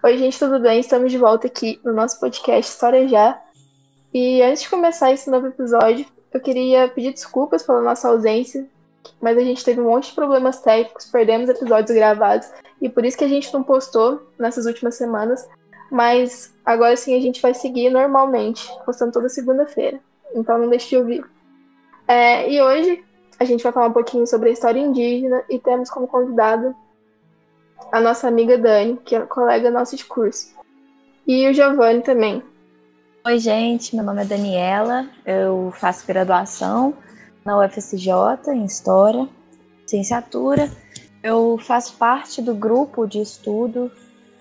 Oi, gente, tudo bem? Estamos de volta aqui no nosso podcast História Já. E antes de começar esse novo episódio, eu queria pedir desculpas pela nossa ausência, mas a gente teve um monte de problemas técnicos, perdemos episódios gravados, e por isso que a gente não postou nessas últimas semanas. Mas agora sim a gente vai seguir normalmente, postando toda segunda-feira. Então não deixe de ouvir. É, e hoje a gente vai falar um pouquinho sobre a história indígena e temos como convidado a nossa amiga Dani, que é colega nossa de curso. E o Giovanni também. Oi, gente, meu nome é Daniela, eu faço graduação na UFSJ em História, Licenciatura. Eu faço parte do grupo de estudo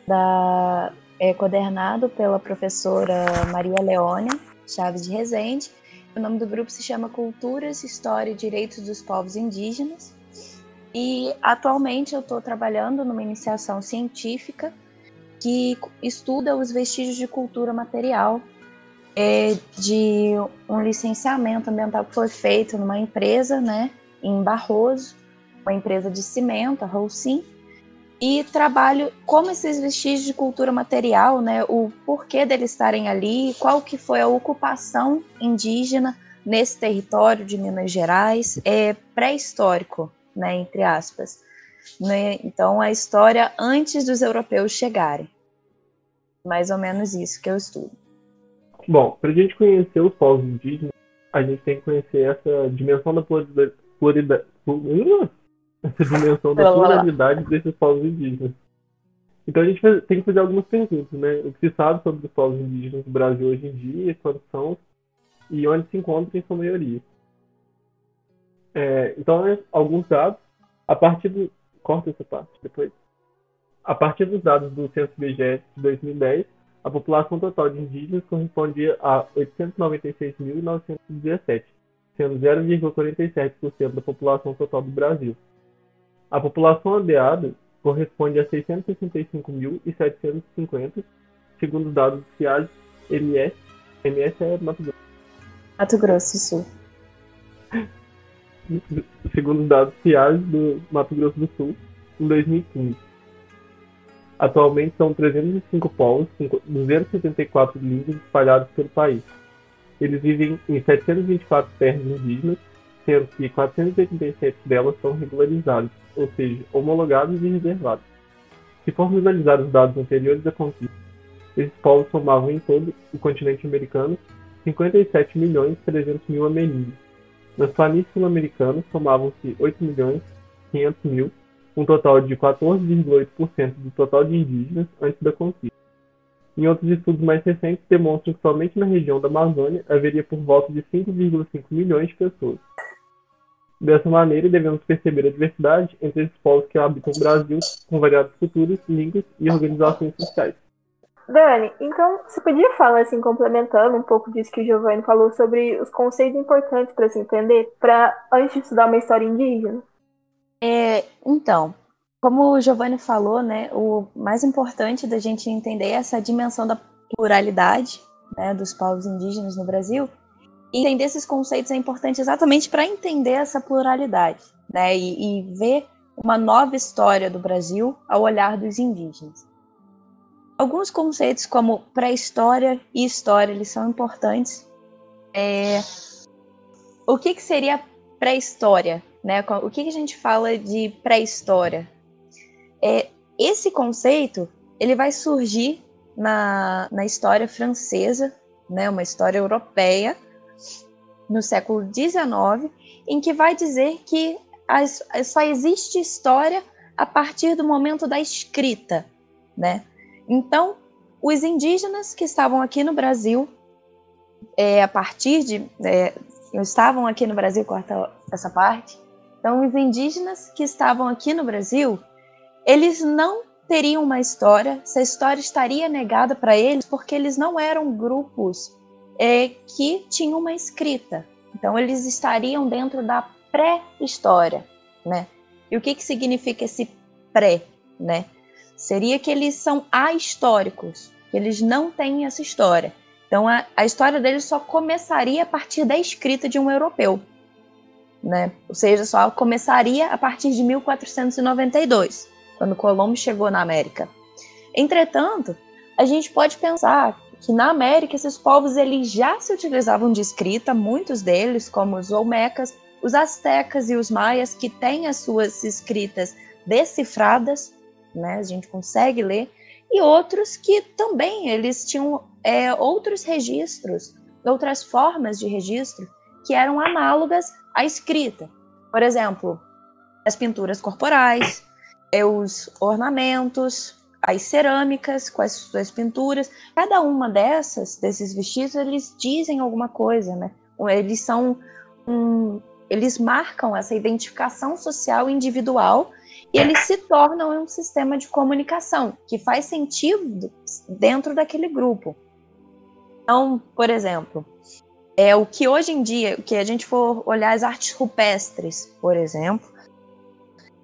da, é, coordenado pela professora Maria Leônia Chaves de Rezende. O nome do grupo se chama Culturas, História e Direitos dos Povos Indígenas. E atualmente eu estou trabalhando numa iniciação científica que estuda os vestígios de cultura material é, de um licenciamento ambiental que foi feito numa empresa, né, em Barroso, uma empresa de cimento, a Holcim, e trabalho como esses vestígios de cultura material, né, o porquê deles estarem ali, qual que foi a ocupação indígena nesse território de Minas Gerais, é pré-histórico, né, entre aspas. Né? Então, a história antes dos europeus chegarem. Mais ou menos isso que eu estudo. Bom, para a gente conhecer os povos indígenas, a gente tem que conhecer essa dimensão da pluralidade, essa dimensão da pluralidade desses povos indígenas. Então a gente tem que fazer algumas perguntas, né? O que se sabe sobre os povos indígenas do Brasil hoje em dia, quantos são e onde se encontram em sua maioria. É, então, né, alguns dados, a partir do... Corta essa parte depois. A partir dos dados do Censo IBGE de 2010, a população total de indígenas correspondia a 896.917, sendo 0,47% da população total do Brasil. A população aldeada corresponde a 665.750, segundo os dados oficiais MS. MS é Mato Grosso. Mato Grosso do Sul. Segundo os dados oficiais do Mato Grosso do Sul, em 2015. Atualmente são 305 povos com 274 línguas espalhados pelo país. Eles vivem em 724 terras indígenas, sendo que 487 delas são regularizadas, ou seja, homologadas e reservadas. Se formos analisar os dados anteriores à conquista, esses povos somavam em todo o continente americano 57 milhões 300 mil ameríndios. Nas planícies sul-americanas somavam-se 8 milhões 500 mil um total de 14,8% do total de indígenas antes da conquista. Em outros estudos mais recentes, demonstram que somente na região da Amazônia haveria por volta de 5,5 milhões de pessoas. Dessa maneira, devemos perceber a diversidade entre esses povos que habitam o Brasil, com variadas culturas, línguas e organizações sociais. Dani, então você podia falar, assim, complementando um pouco disso que o Giovanni falou sobre os conceitos importantes para se entender, para antes de estudar uma história indígena? É, então, como o Giovanni falou, né, o mais importante da gente entender é essa dimensão da pluralidade né, dos povos indígenas no Brasil. E entender esses conceitos é importante exatamente para entender essa pluralidade, né, e, e ver uma nova história do Brasil ao olhar dos indígenas. Alguns conceitos como pré-história e história eles são importantes. É... O que, que seria pré-história? Né? O que, que a gente fala de pré-história? É, esse conceito ele vai surgir na, na história francesa, né, uma história europeia, no século XIX, em que vai dizer que as, só existe história a partir do momento da escrita. Né? Então, os indígenas que estavam aqui no Brasil, é, a partir de. É, estavam aqui no Brasil, corta essa parte, então, os indígenas que estavam aqui no Brasil, eles não teriam uma história, essa história estaria negada para eles porque eles não eram grupos é, que tinham uma escrita. Então, eles estariam dentro da pré-história, né? E o que, que significa esse pré, né? Seria que eles são ahistóricos, que eles não têm essa história. Então, a, a história deles só começaria a partir da escrita de um europeu né? Ou seja, só começaria a partir de 1492, quando Colombo chegou na América. Entretanto, a gente pode pensar que na América esses povos eles já se utilizavam de escrita, muitos deles, como os Olmecas, os Aztecas e os Maias, que têm as suas escritas decifradas, né, a gente consegue ler, e outros que também eles tinham é, outros registros, outras formas de registro que eram análogas à escrita. Por exemplo, as pinturas corporais, é, os ornamentos, as cerâmicas as suas pinturas. Cada uma dessas, desses vestidos, eles dizem alguma coisa, né? Eles são um, eles marcam essa identificação social individual e eles se tornam um sistema de comunicação que faz sentido dentro daquele grupo. Então, por exemplo, é o que hoje em dia, que a gente for olhar as artes rupestres, por exemplo,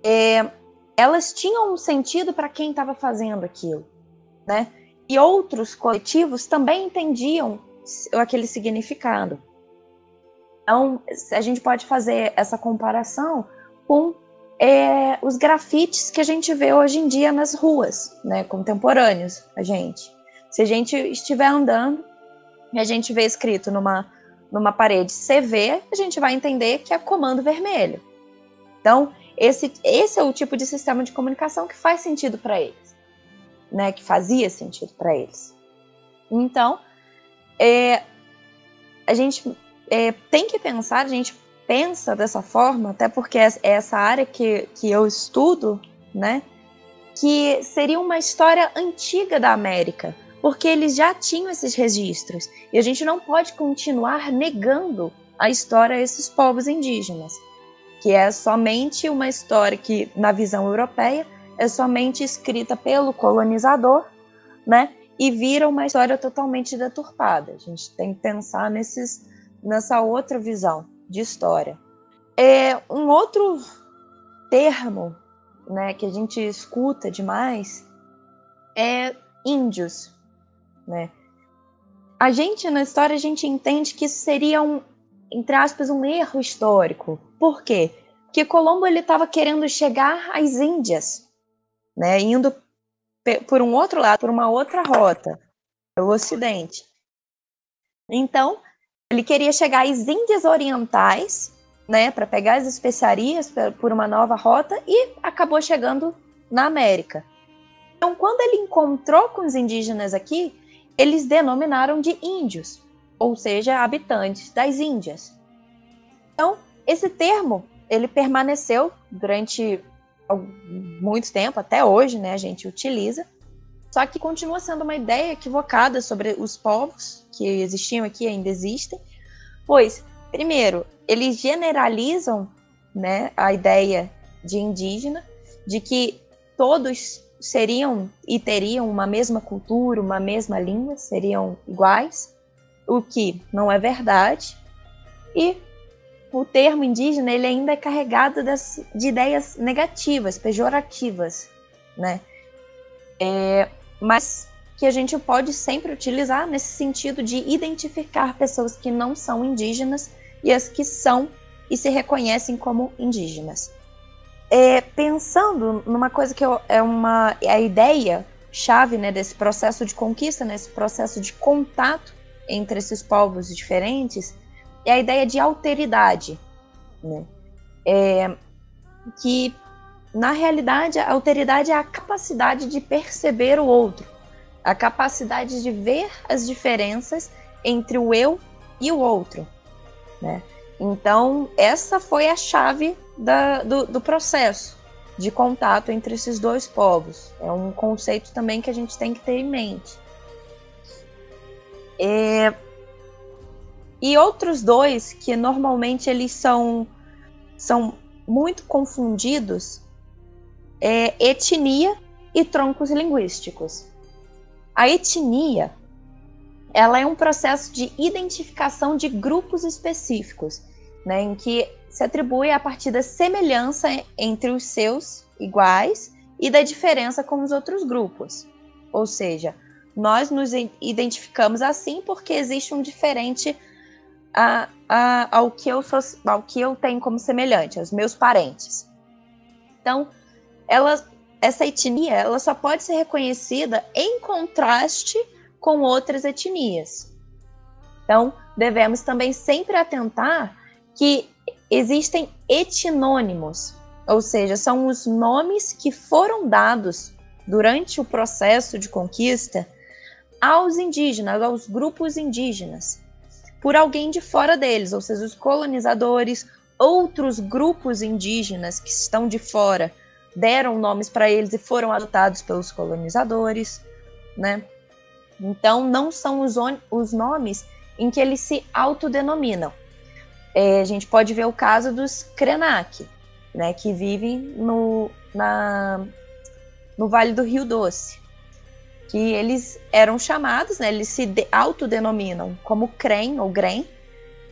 é, elas tinham um sentido para quem estava fazendo aquilo, né? E outros coletivos também entendiam aquele significado. Então, a gente pode fazer essa comparação com é, os grafites que a gente vê hoje em dia nas ruas, né, contemporâneos, a gente. Se a gente estiver andando e a gente vê escrito numa, numa parede CV, a gente vai entender que é comando vermelho. Então, esse, esse é o tipo de sistema de comunicação que faz sentido para eles, né, que fazia sentido para eles. Então, é, a gente é, tem que pensar, a gente pensa dessa forma, até porque é essa área que, que eu estudo, né? Que seria uma história antiga da América, porque eles já tinham esses registros. E a gente não pode continuar negando a história a esses povos indígenas, que é somente uma história que, na visão europeia, é somente escrita pelo colonizador, né? E vira uma história totalmente deturpada. A gente tem que pensar nesses, nessa outra visão de história. É um outro termo, né, que a gente escuta demais é índios, né? A gente na história a gente entende que isso seria um, entre aspas, um erro histórico. Por quê? Porque Colombo ele estava querendo chegar às Índias, né, indo por um outro lado, por uma outra rota, pelo Ocidente. Então, ele queria chegar às Índias Orientais, né, para pegar as especiarias por uma nova rota e acabou chegando na América. Então, quando ele encontrou com os indígenas aqui, eles denominaram de índios, ou seja, habitantes das Índias. Então, esse termo ele permaneceu durante muito tempo, até hoje, né, a gente utiliza, só que continua sendo uma ideia equivocada sobre os povos que existiam aqui e ainda existem, pois, primeiro, eles generalizam né, a ideia de indígena, de que todos seriam e teriam uma mesma cultura, uma mesma língua, seriam iguais, o que não é verdade. E o termo indígena ele ainda é carregado das, de ideias negativas, pejorativas, né? É, mas que a gente pode sempre utilizar nesse sentido de identificar pessoas que não são indígenas e as que são e se reconhecem como indígenas. É, pensando numa coisa que é uma é a ideia chave né, desse processo de conquista, nesse processo de contato entre esses povos diferentes, é a ideia de alteridade, né? É, que na realidade, a alteridade é a capacidade de perceber o outro, a capacidade de ver as diferenças entre o eu e o outro. Né? Então, essa foi a chave da, do, do processo de contato entre esses dois povos. É um conceito também que a gente tem que ter em mente. É... E outros dois que normalmente eles são, são muito confundidos é, etnia e troncos linguísticos. A etnia ela é um processo de identificação de grupos específicos, né, em que se atribui a partir da semelhança entre os seus iguais e da diferença com os outros grupos. Ou seja, nós nos identificamos assim porque existe um diferente a, a, ao, que eu sou, ao que eu tenho como semelhante, aos meus parentes. Então, ela essa etnia ela só pode ser reconhecida em contraste com outras etnias. Então, devemos também sempre atentar que existem etnônimos, ou seja, são os nomes que foram dados durante o processo de conquista aos indígenas, aos grupos indígenas, por alguém de fora deles, ou seja, os colonizadores, outros grupos indígenas que estão de fora deram nomes para eles e foram adotados pelos colonizadores, né? Então, não são os, os nomes em que eles se autodenominam. É, a gente pode ver o caso dos Krenak, né, que vivem no, na, no Vale do Rio Doce, que eles eram chamados, né, eles se de, autodenominam como Crem ou Grem,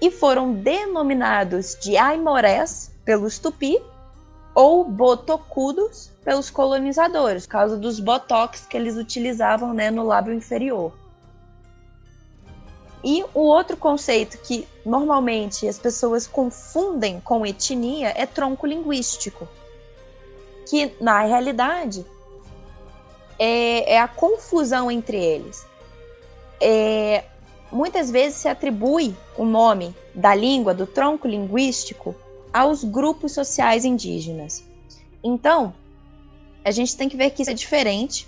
e foram denominados de Aimorés pelos Tupi ou Botocudos pelos colonizadores, por causa dos botox que eles utilizavam né, no lábio inferior. E o outro conceito que normalmente as pessoas confundem com etnia é tronco linguístico, que na realidade é, é a confusão entre eles. É, muitas vezes se atribui o nome da língua, do tronco linguístico, aos grupos sociais indígenas. Então, a gente tem que ver que isso é diferente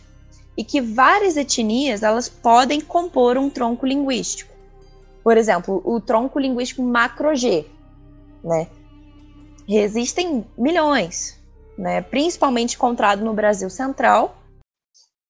e que várias etnias elas podem compor um tronco linguístico. Por exemplo, o tronco linguístico macro-G, né? Existem milhões, né? Principalmente encontrado no Brasil Central.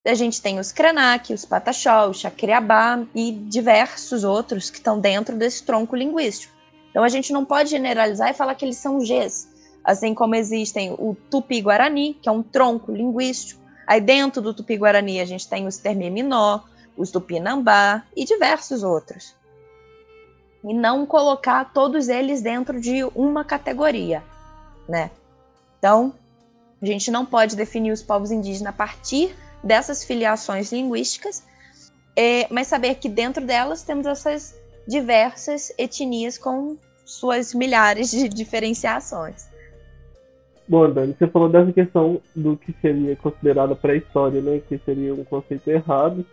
A gente tem os Krenak, os Pataxó, o Chacriabá e diversos outros que estão dentro desse tronco linguístico. Então a gente não pode generalizar e falar que eles são Gs, assim como existem o Tupi-Guarani, que é um tronco linguístico. Aí dentro do Tupi-Guarani a gente tem os Termiminó, os Tupinambá e diversos outros e não colocar todos eles dentro de uma categoria, né? Então, a gente não pode definir os povos indígenas a partir dessas filiações linguísticas, é, mas saber que dentro delas temos essas diversas etnias com suas milhares de diferenciações. Bom, Dani, você falou dessa questão do que seria considerado pré-história, né? Que seria um conceito errado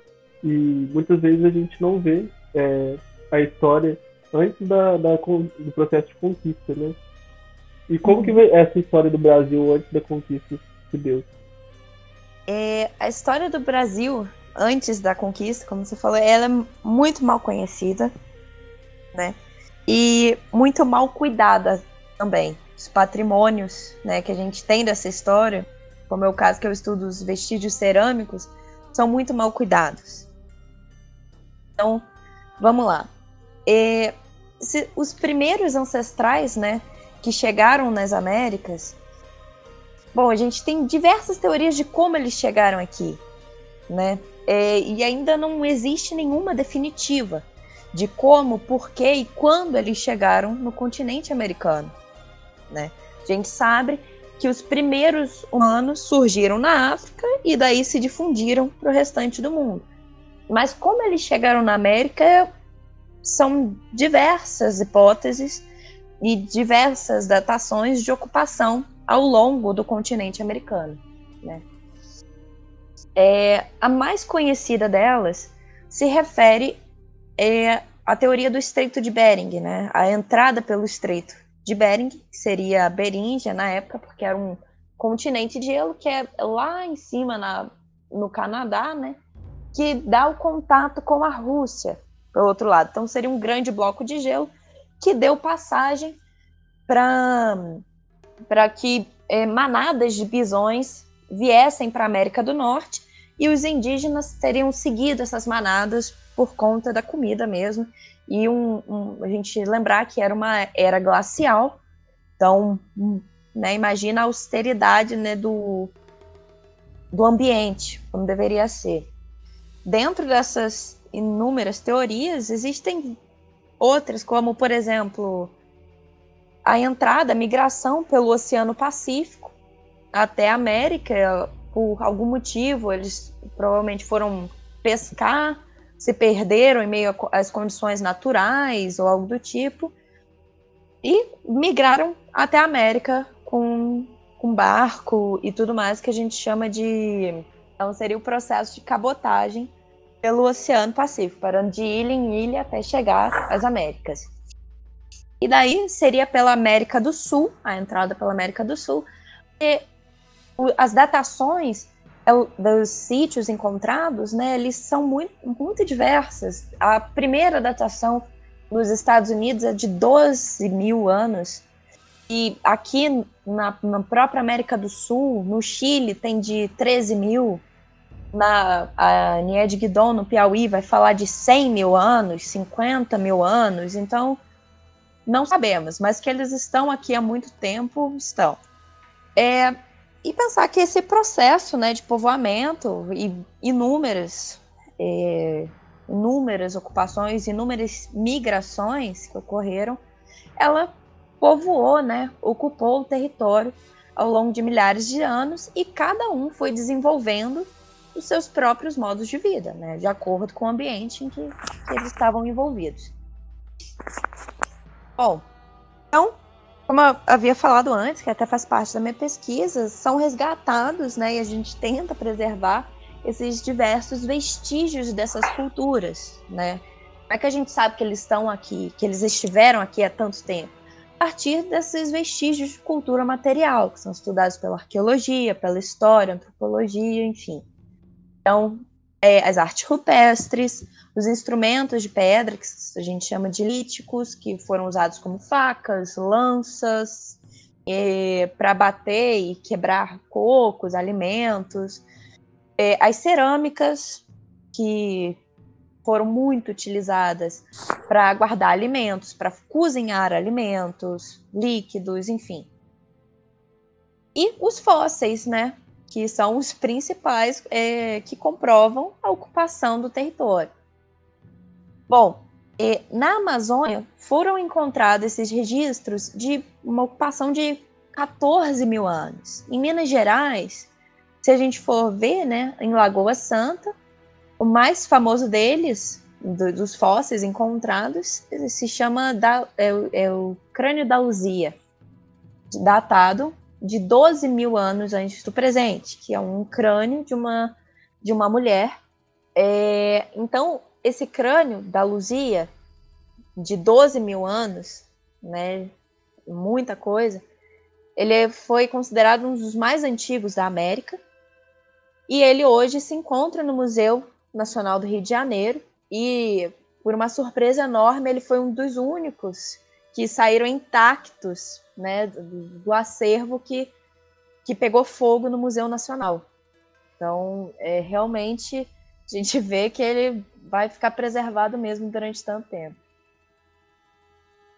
e muitas vezes a gente não vê é, a história antes da, da, do processo de conquista, né? E como que essa história do Brasil antes da conquista de Deus? É, a história do Brasil antes da conquista, como você falou, ela é muito mal conhecida, né? E muito mal cuidada também. Os patrimônios, né, que a gente tem dessa história, como é o caso que eu estudo os vestígios cerâmicos, são muito mal cuidados. Então, vamos lá. É, se, os primeiros ancestrais, né, que chegaram nas Américas, bom, a gente tem diversas teorias de como eles chegaram aqui, né? E ainda não existe nenhuma definitiva de como, por que e quando eles chegaram no continente americano, né? A gente sabe que os primeiros humanos surgiram na África e daí se difundiram para o restante do mundo. Mas como eles chegaram na América são diversas hipóteses e diversas datações de ocupação ao longo do continente americano. Né? É, a mais conhecida delas se refere é, à teoria do Estreito de Bering, né? a entrada pelo Estreito de Bering, que seria a Beríngia na época, porque era um continente de gelo que é lá em cima na, no Canadá, né? que dá o contato com a Rússia para o outro lado. Então seria um grande bloco de gelo que deu passagem para que é, manadas de bisões viessem para a América do Norte e os indígenas teriam seguido essas manadas por conta da comida mesmo. E um, um, a gente lembrar que era uma era glacial, então né, imagina a austeridade né, do, do ambiente, como deveria ser. Dentro dessas inúmeras teorias, existem outras, como, por exemplo, a entrada, a migração pelo Oceano Pacífico até a América, por algum motivo, eles provavelmente foram pescar, se perderam em meio às condições naturais ou algo do tipo, e migraram até a América com com barco e tudo mais que a gente chama de. Então, seria o processo de cabotagem pelo Oceano Pacífico, parando de ilha em ilha até chegar às Américas. E daí seria pela América do Sul, a entrada pela América do Sul. E as datações dos sítios encontrados, né, eles são muito, muito diversas. A primeira datação nos Estados Unidos é de 12 mil anos, e aqui na, na própria América do Sul, no Chile, tem de 13 mil. Na a Nied Guidon, no Piauí, vai falar de 100 mil anos, 50 mil anos. Então, não sabemos, mas que eles estão aqui há muito tempo, estão. É, e pensar que esse processo né, de povoamento e inúmeras, é, inúmeras ocupações, inúmeras migrações que ocorreram, ela povoou, né, ocupou o território ao longo de milhares de anos e cada um foi desenvolvendo os seus próprios modos de vida, né, de acordo com o ambiente em que, que eles estavam envolvidos. Bom, então como eu havia falado antes, que até faz parte da minha pesquisa, são resgatados, né, e a gente tenta preservar esses diversos vestígios dessas culturas, né? Como é que a gente sabe que eles estão aqui, que eles estiveram aqui há tanto tempo? A partir desses vestígios de cultura material, que são estudados pela arqueologia, pela história, antropologia, enfim. Então, é, as artes rupestres, os instrumentos de pedra, que a gente chama de líticos, que foram usados como facas, lanças, para bater e quebrar cocos, alimentos. É, as cerâmicas, que foram muito utilizadas para guardar alimentos, para cozinhar alimentos, líquidos, enfim. E os fósseis, né? Que são os principais é, que comprovam a ocupação do território. Bom, na Amazônia foram encontrados esses registros de uma ocupação de 14 mil anos. Em Minas Gerais, se a gente for ver, né, em Lagoa Santa, o mais famoso deles, do, dos fósseis encontrados, se chama da, é, é o crânio da Luzia, datado de 12 mil anos antes do presente, que é um crânio de uma, de uma mulher. É, então, esse crânio da Luzia, de 12 mil anos, né, muita coisa, ele foi considerado um dos mais antigos da América, e ele hoje se encontra no Museu Nacional do Rio de Janeiro, e por uma surpresa enorme, ele foi um dos únicos que saíram intactos né, do, do acervo que, que pegou fogo no Museu Nacional. Então, é, realmente, a gente vê que ele vai ficar preservado mesmo durante tanto tempo.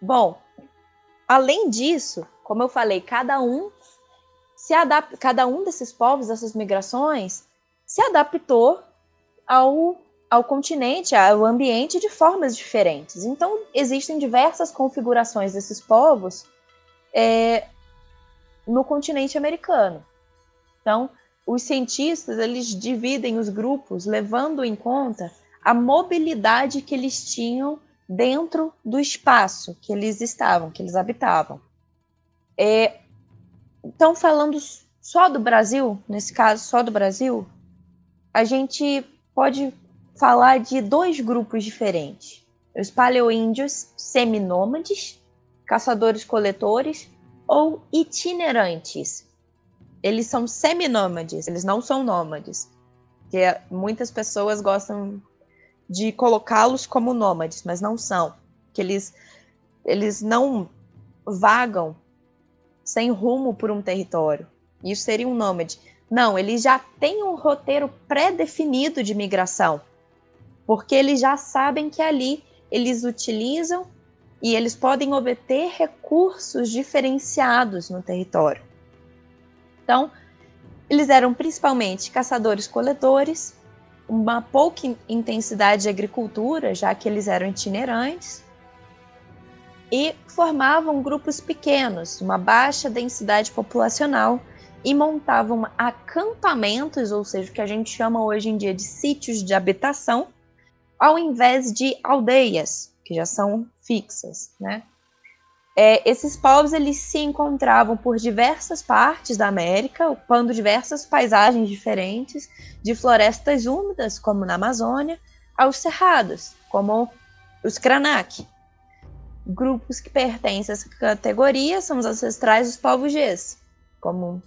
Bom, além disso, como eu falei, cada um se adapta, cada um desses povos, dessas migrações, se adaptou ao, ao continente, ao ambiente de formas diferentes. Então, existem diversas configurações desses povos é, no continente americano. Então, os cientistas eles dividem os grupos levando em conta a mobilidade que eles tinham dentro do espaço que eles estavam, que eles habitavam. É, então, falando só do Brasil, nesse caso, só do Brasil, a gente pode falar de dois grupos diferentes: os paleoíndios seminômades, caçadores-coletores, ou itinerantes. Eles são seminômades, eles não são nômades. Que muitas pessoas gostam de colocá-los como nômades, mas não são. Que eles, eles não vagam sem rumo por um território. Isso seria um nômade. Não, eles já têm um roteiro pré-definido de migração, porque eles já sabem que ali eles utilizam e eles podem obter recursos diferenciados no território. Então, eles eram principalmente caçadores-coletores, uma pouca intensidade de agricultura, já que eles eram itinerantes, e formavam grupos pequenos, uma baixa densidade populacional, e montavam acampamentos, ou seja, o que a gente chama hoje em dia de sítios de habitação, ao invés de aldeias, que já são fixas, né? É, esses povos eles se encontravam por diversas partes da América, ocupando diversas paisagens diferentes, de florestas úmidas, como na Amazônia, aos cerrados, como os Krenak. Grupos que pertencem a essa categoria são os ancestrais dos povos Gs, como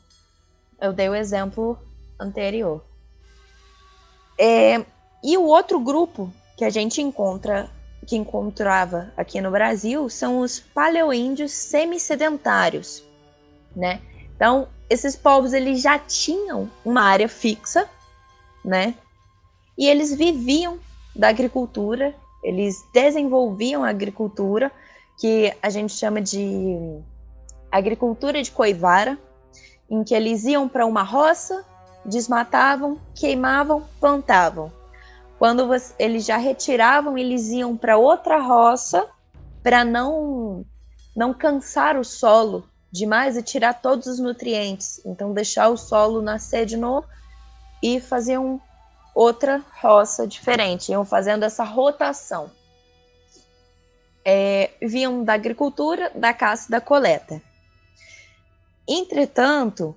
eu dei o exemplo anterior. É, e o outro grupo que a gente encontra, que encontrava aqui no Brasil, são os paleoíndios semi-sedentários, né? Então, esses povos eles já tinham uma área fixa, né? E eles viviam da agricultura, eles desenvolviam a agricultura, que a gente chama de agricultura de coivara, em que eles iam para uma roça, desmatavam, queimavam, plantavam. Quando você, eles já retiravam, eles iam para outra roça para não não cansar o solo demais e tirar todos os nutrientes. Então deixar o solo nascer de novo e faziam outra roça diferente, iam fazendo essa rotação. É, vinham da agricultura, da caça e da coleta. Entretanto,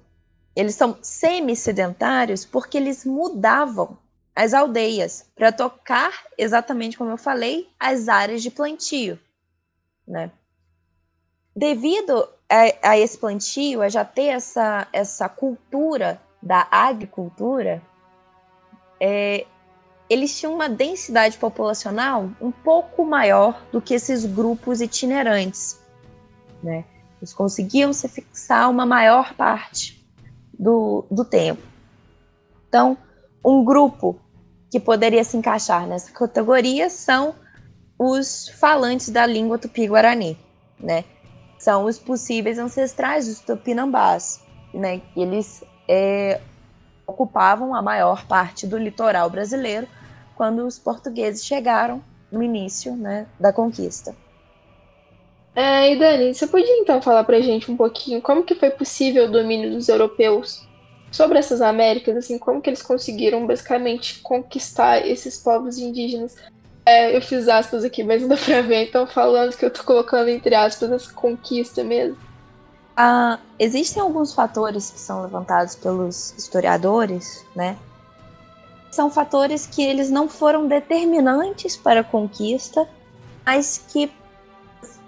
eles são semi-sedentários porque eles mudavam as aldeias para tocar, exatamente como eu falei, as áreas de plantio. Né? Devido a, a esse plantio, a já ter essa, essa cultura da agricultura, é, eles tinham uma densidade populacional um pouco maior do que esses grupos itinerantes. Né? Eles conseguiam se fixar uma maior parte do, do tempo. Então, um grupo que poderia se encaixar nessa categoria são os falantes da língua tupi-guarani, né? São os possíveis ancestrais dos tupinambás, né? Eles é, ocupavam a maior parte do litoral brasileiro quando os portugueses chegaram no início né, da conquista. É, e Dani, você podia então falar para a gente um pouquinho como que foi possível o domínio dos europeus sobre essas Américas, assim, como que eles conseguiram basicamente conquistar esses povos indígenas? É, eu fiz aspas aqui, mas não dá pra ver, então falando que eu tô colocando entre aspas essa conquista mesmo. Ah, existem alguns fatores que são levantados pelos historiadores, né? São fatores que eles não foram determinantes para a conquista, mas que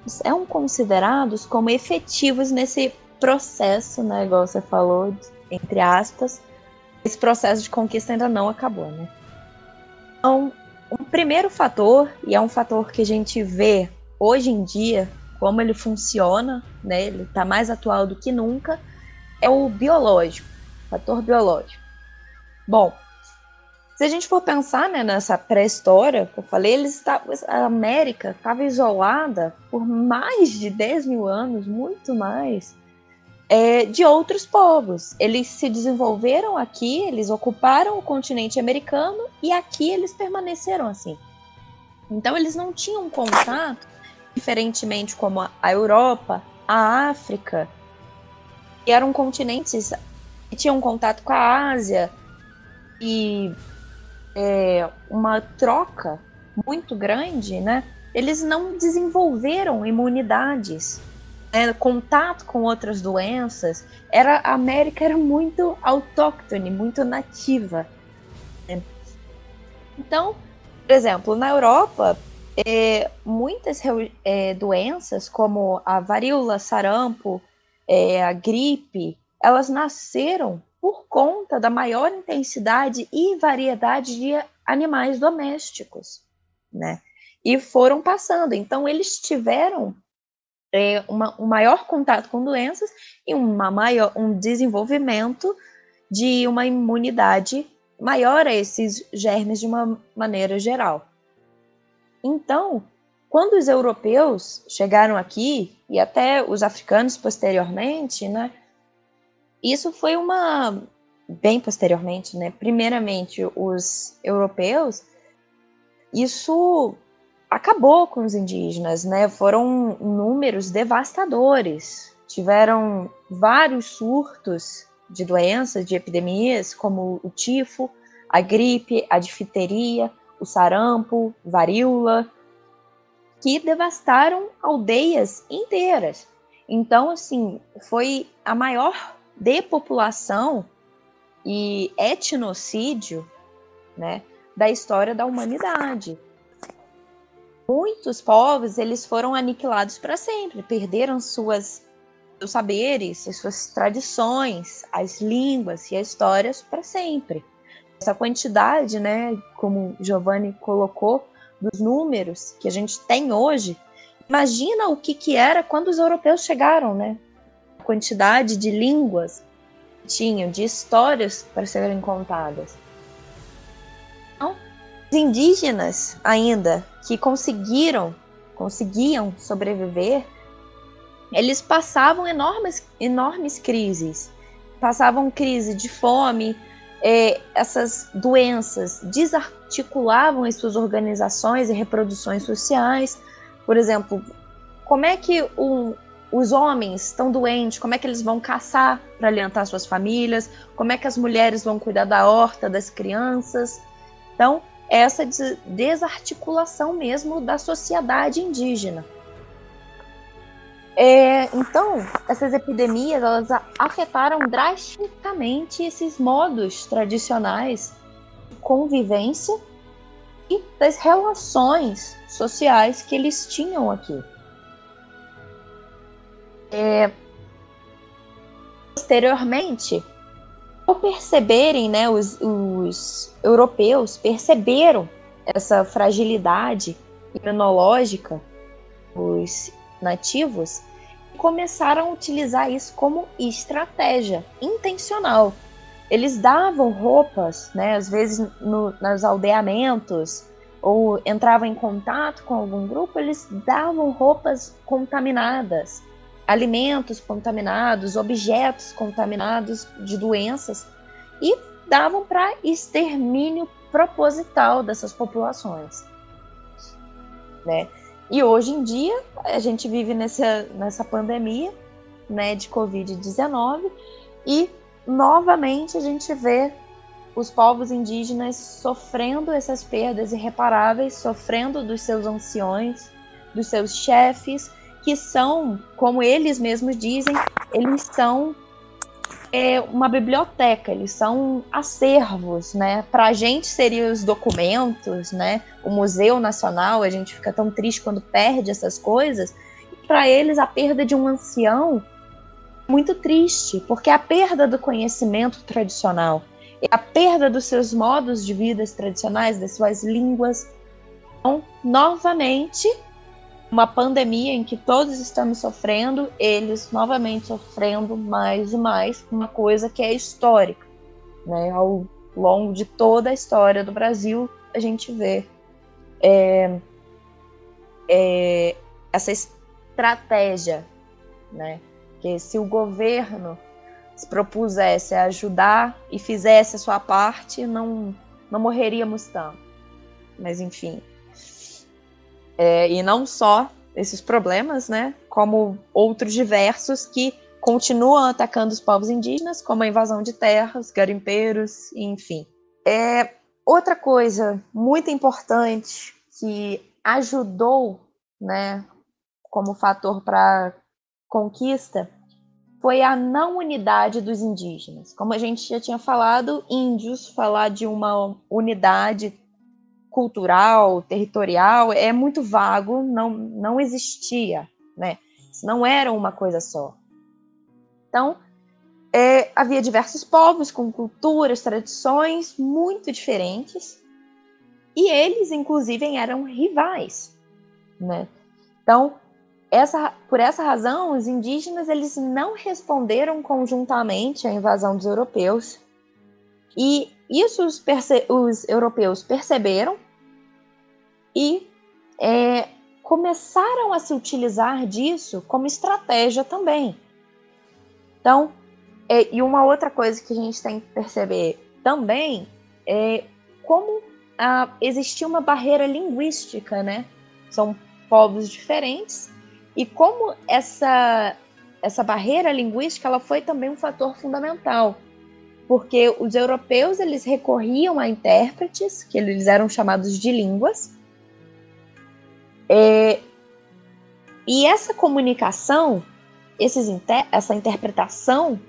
são considerados como efetivos nesse processo, né, igual você falou, entre aspas, esse processo de conquista ainda não acabou, né? Então, o primeiro fator, e é um fator que a gente vê hoje em dia, como ele funciona, né, ele está mais atual do que nunca, é o biológico, fator biológico. Bom, se a gente for pensar né, nessa pré-história que eu falei, eles estavam, a América estava isolada por mais de 10 mil anos, muito mais, é, de outros povos. Eles se desenvolveram aqui, eles ocuparam o continente americano e aqui eles permaneceram assim. Então eles não tinham contato, diferentemente como a Europa, a África, que eram continentes que tinham contato com a Ásia e é, uma troca muito grande, né? Eles não desenvolveram imunidades, né? contato com outras doenças. Era a América era muito autóctone, muito nativa. Né? Então, por exemplo, na Europa, é, muitas é, doenças como a varíola, sarampo, é, a gripe, elas nasceram por conta da maior intensidade e variedade de animais domésticos, né? E foram passando. Então, eles tiveram é, uma, um maior contato com doenças e uma maior, um desenvolvimento de uma imunidade maior a esses germes de uma maneira geral. Então, quando os europeus chegaram aqui, e até os africanos posteriormente, né, isso foi uma bem posteriormente, né? Primeiramente os europeus, isso acabou com os indígenas, né? Foram números devastadores. Tiveram vários surtos de doenças, de epidemias, como o tifo, a gripe, a difteria, o sarampo, varíola. que devastaram aldeias inteiras. Então, assim, foi a maior depopulação e etnocídio, né, da história da humanidade. Muitos povos eles foram aniquilados para sempre, perderam suas seus saberes, suas tradições, as línguas e as histórias para sempre. Essa quantidade, né, como Giovanni colocou, dos números que a gente tem hoje, imagina o que, que era quando os europeus chegaram, né? A quantidade de línguas que tinham, de histórias para serem contadas. Indígenas ainda que conseguiram, conseguiam sobreviver, eles passavam enormes, enormes crises. Passavam crise de fome, é, essas doenças desarticulavam as suas organizações e reproduções sociais. Por exemplo, como é que os homens estão doentes, como é que eles vão caçar para alimentar suas famílias, como é que as mulheres vão cuidar da horta das crianças. Então, essa desarticulação mesmo da sociedade indígena. É, então, essas epidemias elas afetaram drasticamente esses modos tradicionais de convivência e das relações sociais que eles tinham aqui. É, posteriormente, ao perceberem, né, os, os europeus perceberam essa fragilidade imunológica dos nativos começaram a utilizar isso como estratégia intencional. Eles davam roupas, né, às vezes no, nos aldeamentos, ou entravam em contato com algum grupo, eles davam roupas contaminadas, alimentos contaminados, objetos contaminados de doenças e davam para extermínio proposital dessas populações. Né? E hoje em dia, a gente vive nessa, nessa pandemia né, de Covid-19 e novamente a gente vê os povos indígenas sofrendo essas perdas irreparáveis, sofrendo dos seus anciões, dos seus chefes, que são, como eles mesmos dizem, eles são é uma biblioteca, eles são acervos, né? Para a gente seriam os documentos, né? O Museu Nacional, a gente fica tão triste quando perde essas coisas. Para eles, a perda de um ancião é muito triste, porque é a perda do conhecimento tradicional, é a perda dos seus modos de vida tradicionais, das suas línguas. Então, novamente, uma pandemia em que todos estamos sofrendo, eles novamente sofrendo mais e mais, uma coisa que é histórica. Né? Ao longo de toda a história do Brasil, a gente vê é, é, essa estratégia, né? que se o governo se propusesse a ajudar e fizesse a sua parte, não, não morreríamos tanto. Mas enfim, é, e não só esses problemas, né, como outros diversos que continuam atacando os povos indígenas, como a invasão de terras, garimpeiros, enfim. É, outra coisa muito importante que ajudou, né, como fator para conquista, foi a não unidade dos indígenas. Como a gente já tinha falado, índios falar de uma unidade cultural, territorial, é muito vago, não, não existia, né? Não era uma coisa só. Então, é, havia diversos povos com culturas, tradições muito diferentes, e eles, inclusive, eram rivais, né? Então, essa, por essa razão, os indígenas eles não responderam conjuntamente à invasão dos europeus, e isso os, os europeus perceberam e é, começaram a se utilizar disso como estratégia também. Então, é, e uma outra coisa que a gente tem que perceber também é como a, existia uma barreira linguística, né? São povos diferentes e como essa essa barreira linguística ela foi também um fator fundamental porque os europeus eles recorriam a intérpretes, que eles eram chamados de línguas, é, E essa comunicação, esses essa interpretação,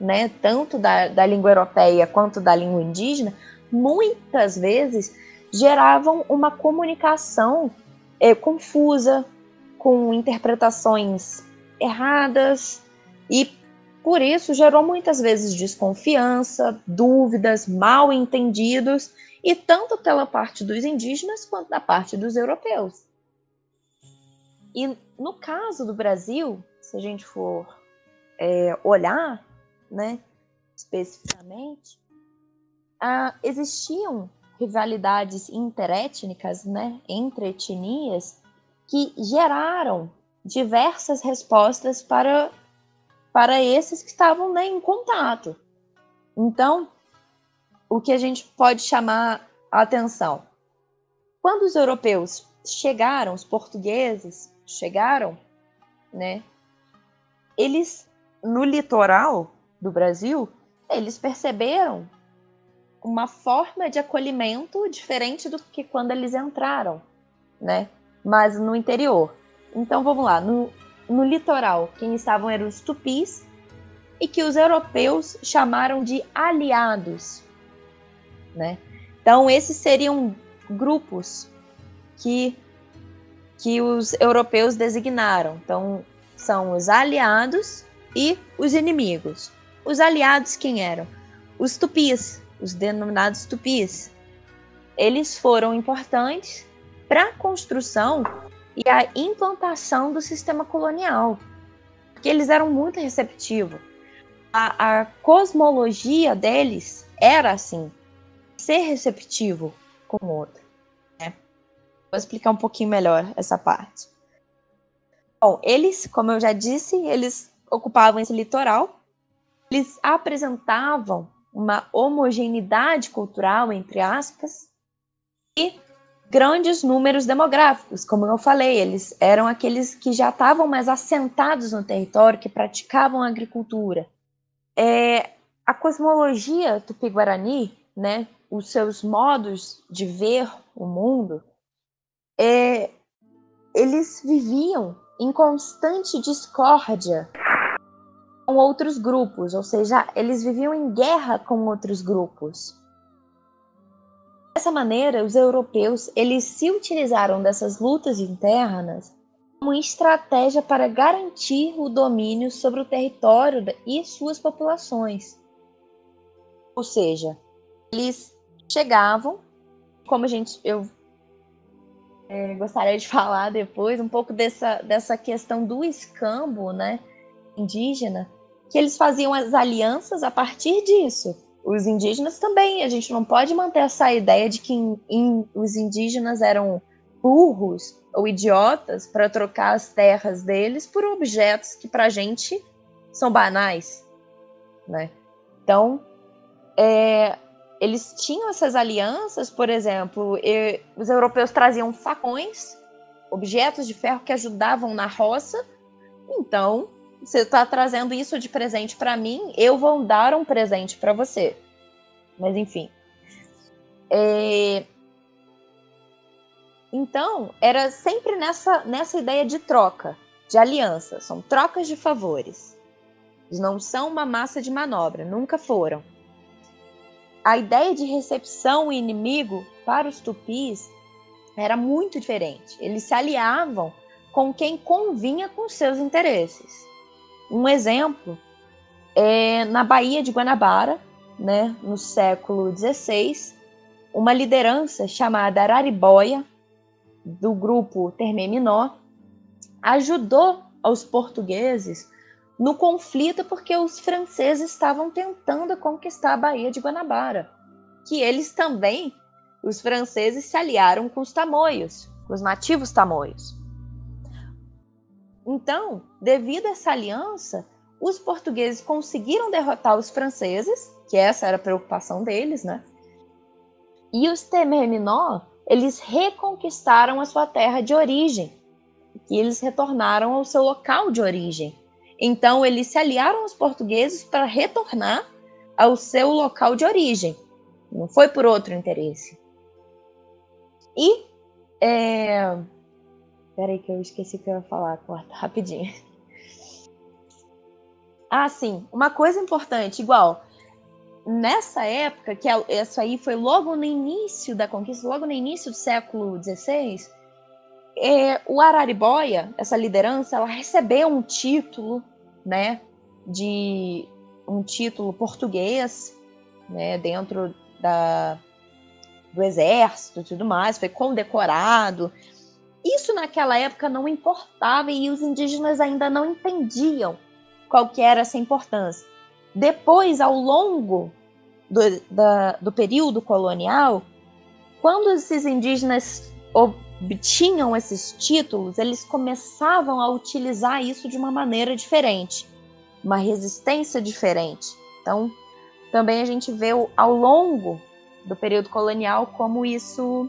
né, tanto da, da língua europeia quanto da língua indígena, muitas vezes geravam uma comunicação é, confusa, com interpretações erradas, e por isso gerou muitas vezes desconfiança, dúvidas, mal entendidos, e tanto pela parte dos indígenas quanto da parte dos europeus. E no caso do Brasil, se a gente for é, olhar, né, especificamente, ah, existiam rivalidades interétnicas, né, entre etnias, que geraram diversas respostas para, para esses que estavam né, em contato. Então, o que a gente pode chamar a atenção? Quando os europeus chegaram, os portugueses chegaram, né, eles no litoral do Brasil, eles perceberam uma forma de acolhimento diferente do que quando eles entraram, né? Mas no interior. Então vamos lá, no, no litoral, quem estavam eram os tupis e que os europeus chamaram de aliados, né? Então esses seriam grupos que que os europeus designaram. Então são os aliados e os inimigos. Os aliados quem eram? Os tupis, os denominados tupis. Eles foram importantes para a construção e a implantação do sistema colonial, porque eles eram muito receptivos. A, a cosmologia deles era assim, ser receptivo com o outro. Né? Vou explicar um pouquinho melhor essa parte. Bom, eles, como eu já disse, eles ocupavam esse litoral, eles apresentavam uma homogeneidade cultural, entre aspas, e grandes números demográficos. Como eu falei, eles eram aqueles que já estavam mais assentados no território, que praticavam agricultura. É, a cosmologia tupi-guarani, né, os seus modos de ver o mundo, é, eles viviam em constante discórdia com outros grupos, ou seja, eles viviam em guerra com outros grupos. Dessa maneira, os europeus eles se utilizaram dessas lutas internas como estratégia para garantir o domínio sobre o território e suas populações. Ou seja, eles chegavam, como a gente eu é, gostaria de falar depois um pouco dessa, dessa questão do escambo, né, indígena, que eles faziam as alianças a partir disso. Os indígenas também, a gente não pode manter essa ideia de que in, in, os indígenas eram burros ou idiotas para trocar as terras deles por objetos que para a gente são banais, né? Então, é, eles tinham essas alianças, por exemplo, e, os europeus traziam facões, objetos de ferro que ajudavam na roça, então você está trazendo isso de presente para mim, eu vou dar um presente para você. Mas enfim. É... Então, era sempre nessa, nessa ideia de troca, de aliança. São trocas de favores. Eles não são uma massa de manobra, nunca foram. A ideia de recepção e inimigo para os tupis era muito diferente. Eles se aliavam com quem convinha com seus interesses. Um exemplo é na Baía de Guanabara, né, no século XVI, uma liderança chamada Araribóia, do grupo Termeminó, ajudou aos portugueses no conflito porque os franceses estavam tentando conquistar a Baía de Guanabara, que eles também, os franceses, se aliaram com os tamoios, os nativos tamoios. Então, devido a essa aliança, os portugueses conseguiram derrotar os franceses, que essa era a preocupação deles, né? E os Temerminó, eles reconquistaram a sua terra de origem, e eles retornaram ao seu local de origem. Então, eles se aliaram aos portugueses para retornar ao seu local de origem. Não foi por outro interesse. E é, Peraí que eu esqueci o que eu ia falar, corta rapidinho. Ah, sim. Uma coisa importante, igual. Nessa época, que isso aí foi logo no início da conquista, logo no início do século XVI, é, o Araribóia, essa liderança, ela recebeu um título, né, de um título português, né, dentro da, do exército e tudo mais, foi condecorado. Isso naquela época não importava e os indígenas ainda não entendiam qual que era essa importância. Depois, ao longo do, da, do período colonial, quando esses indígenas obtinham esses títulos, eles começavam a utilizar isso de uma maneira diferente, uma resistência diferente. Então, também a gente vê ao longo do período colonial como isso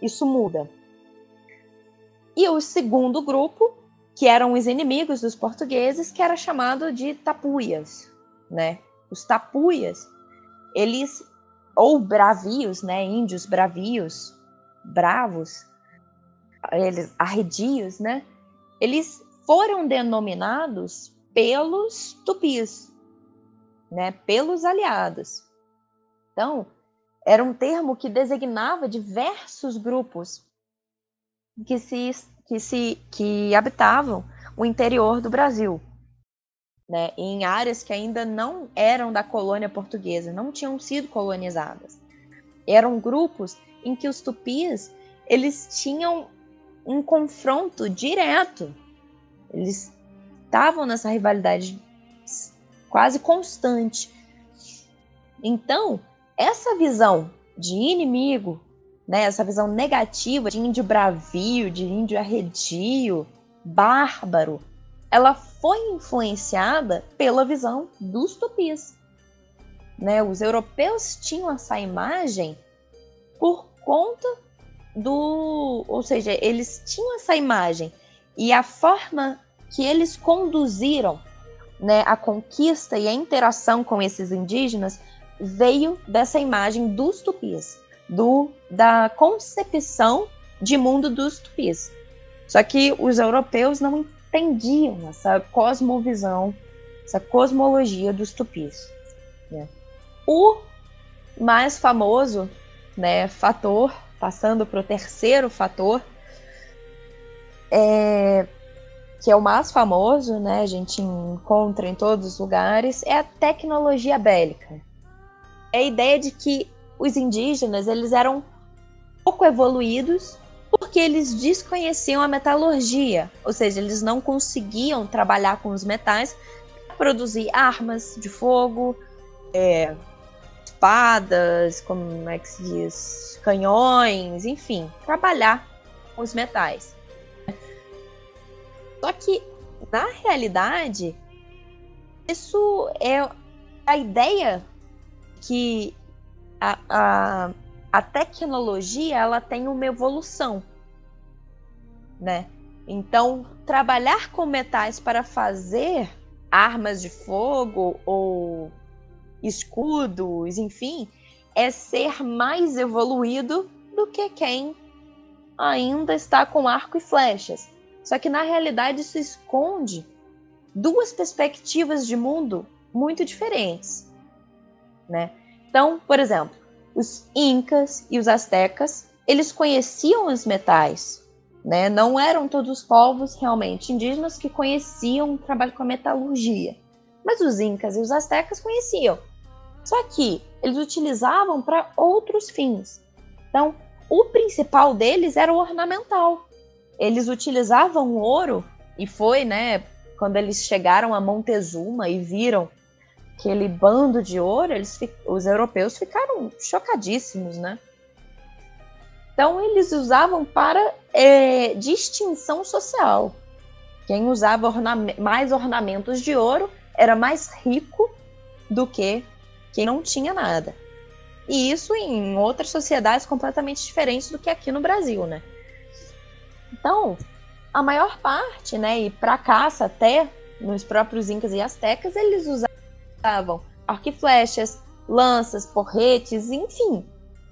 isso muda. E o segundo grupo, que eram os inimigos dos portugueses, que era chamado de tapuias, né? Os tapuias, eles ou bravios, né, índios bravios, bravos, eles arredios, né? Eles foram denominados pelos tupis, né, pelos aliados. Então, era um termo que designava diversos grupos que se que se que habitavam o interior do Brasil, né, em áreas que ainda não eram da colônia portuguesa, não tinham sido colonizadas. Eram grupos em que os tupis eles tinham um confronto direto. Eles estavam nessa rivalidade quase constante. Então, essa visão de inimigo, né, essa visão negativa de índio bravio, de índio arredio, bárbaro, ela foi influenciada pela visão dos tupis. Né? Os europeus tinham essa imagem por conta do. Ou seja, eles tinham essa imagem e a forma que eles conduziram né, a conquista e a interação com esses indígenas veio dessa imagem dos tupis, do, da concepção de mundo dos tupis. Só que os europeus não entendiam essa cosmovisão, essa cosmologia dos tupis. Né? O mais famoso né, fator, passando para o terceiro fator, é, que é o mais famoso, né, a gente encontra em todos os lugares, é a tecnologia bélica. É a ideia de que os indígenas eles eram pouco evoluídos porque eles desconheciam a metalurgia, ou seja, eles não conseguiam trabalhar com os metais para produzir armas de fogo, é, espadas, como é que se diz, canhões, enfim, trabalhar com os metais. Só que na realidade isso é a ideia que a, a, tecnologia ela tem uma evolução, né? Então, trabalhar com metais para fazer armas de fogo ou escudos, enfim, é ser mais evoluído do que quem ainda está com arco e flechas. Só que na realidade isso esconde duas perspectivas de mundo muito diferentes, né? Então, por exemplo, os incas e os astecas, eles conheciam os metais, né? Não eram todos os povos realmente indígenas que conheciam o trabalho com a metalurgia, mas os incas e os astecas conheciam. Só que eles utilizavam para outros fins. Então, o principal deles era o ornamental. Eles utilizavam o ouro e foi, né, quando eles chegaram a Montezuma e viram aquele bando de ouro, eles, os europeus ficaram chocadíssimos, né? Então eles usavam para é, distinção social. Quem usava orna mais ornamentos de ouro era mais rico do que quem não tinha nada. E isso em outras sociedades completamente diferentes do que aqui no Brasil, né? Então, a maior parte, né, e para caça até nos próprios incas e astecas, eles usavam arco e flechas, lanças, porretes, enfim.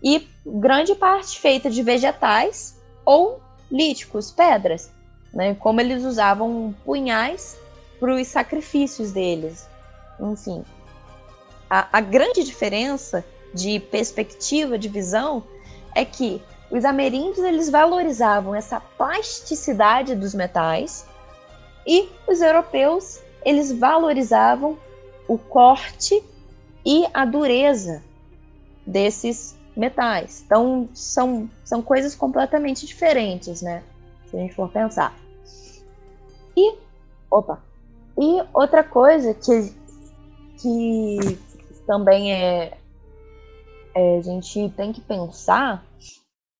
E grande parte feita de vegetais ou líticos, pedras, né? Como eles usavam punhais para os sacrifícios deles. Enfim, a, a grande diferença de perspectiva, de visão, é que os ameríndios eles valorizavam essa plasticidade dos metais e os europeus eles valorizavam o corte e a dureza desses metais. Então são, são coisas completamente diferentes, né? Se a gente for pensar. E opa. E outra coisa que que também é, é a gente tem que pensar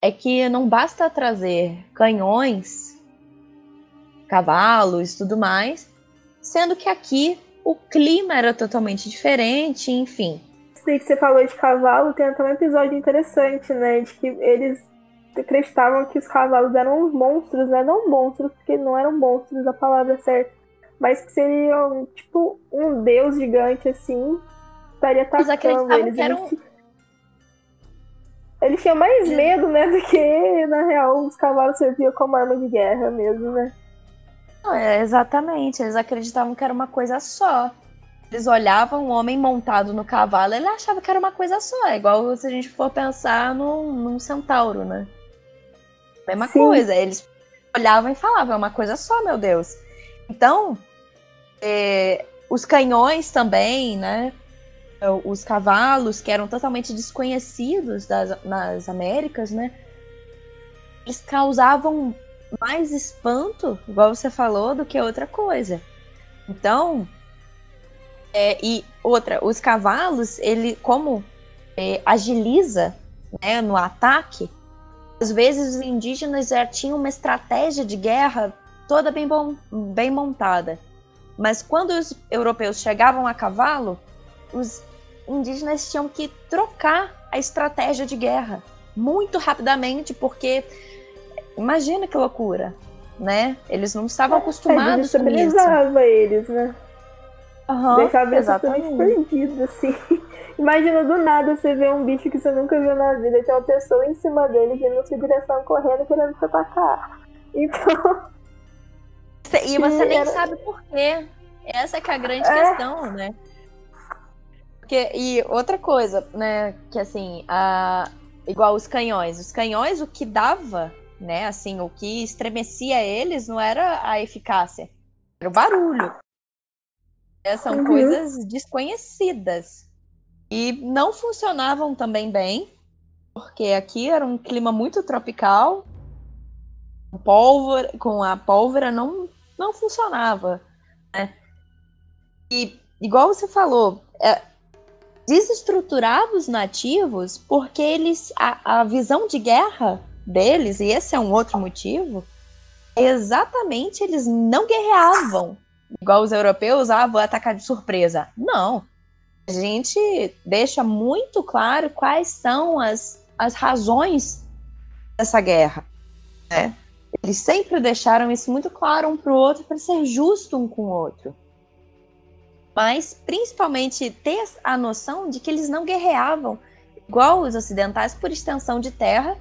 é que não basta trazer canhões, cavalos, tudo mais, sendo que aqui o clima era totalmente diferente, enfim. Sei que você falou de cavalo, tem até um episódio interessante, né, de que eles acreditavam que os cavalos eram uns monstros, né, não monstros, porque não eram monstros a palavra certa, mas que seriam tipo um deus gigante assim, estaria atacando eles. Que eram... eles eles tinham mais medo, né, do que, na real, os cavalos serviam como arma de guerra mesmo, né? É, exatamente, eles acreditavam que era uma coisa só. Eles olhavam o homem montado no cavalo, ele achava que era uma coisa só. É igual se a gente for pensar num, num centauro, né? Mesma Sim. coisa, eles olhavam e falavam, é uma coisa só, meu Deus. Então, é, os canhões também, né? os cavalos, que eram totalmente desconhecidos das, nas Américas, né? Eles causavam mais espanto, igual você falou, do que outra coisa. Então, é, e outra, os cavalos, ele como é, agiliza né, no ataque, às vezes os indígenas já tinham uma estratégia de guerra toda bem, bom, bem montada. Mas quando os europeus chegavam a cavalo, os indígenas tinham que trocar a estratégia de guerra muito rapidamente, porque imagina que loucura, né? Eles não estavam é, acostumados com isso. eles, né? Uhum, Deixava eles totalmente perdidos, assim. Imagina do nada você ver um bicho que você nunca viu na vida e tem uma pessoa em cima dele vindo na sua direção correndo querendo te atacar. Então. E você nem era... sabe por quê. Essa é que é a grande é. questão, né? Porque, e outra coisa, né, que assim, a, igual os canhões. Os canhões, o que dava, né, assim, o que estremecia eles não era a eficácia, era o barulho. É, são uhum. coisas desconhecidas. E não funcionavam também bem, porque aqui era um clima muito tropical, pólvora, com a pólvora não, não funcionava. Né? E igual você falou, é, desestruturava os nativos porque eles a, a visão de guerra deles, e esse é um outro motivo, é exatamente eles não guerreavam igual os europeus, ah, vou atacar de surpresa. Não. A gente deixa muito claro quais são as, as razões dessa guerra. Né? Eles sempre deixaram isso muito claro um para o outro para ser justo um com o outro mas principalmente ter a noção de que eles não guerreavam igual os ocidentais por extensão de terra,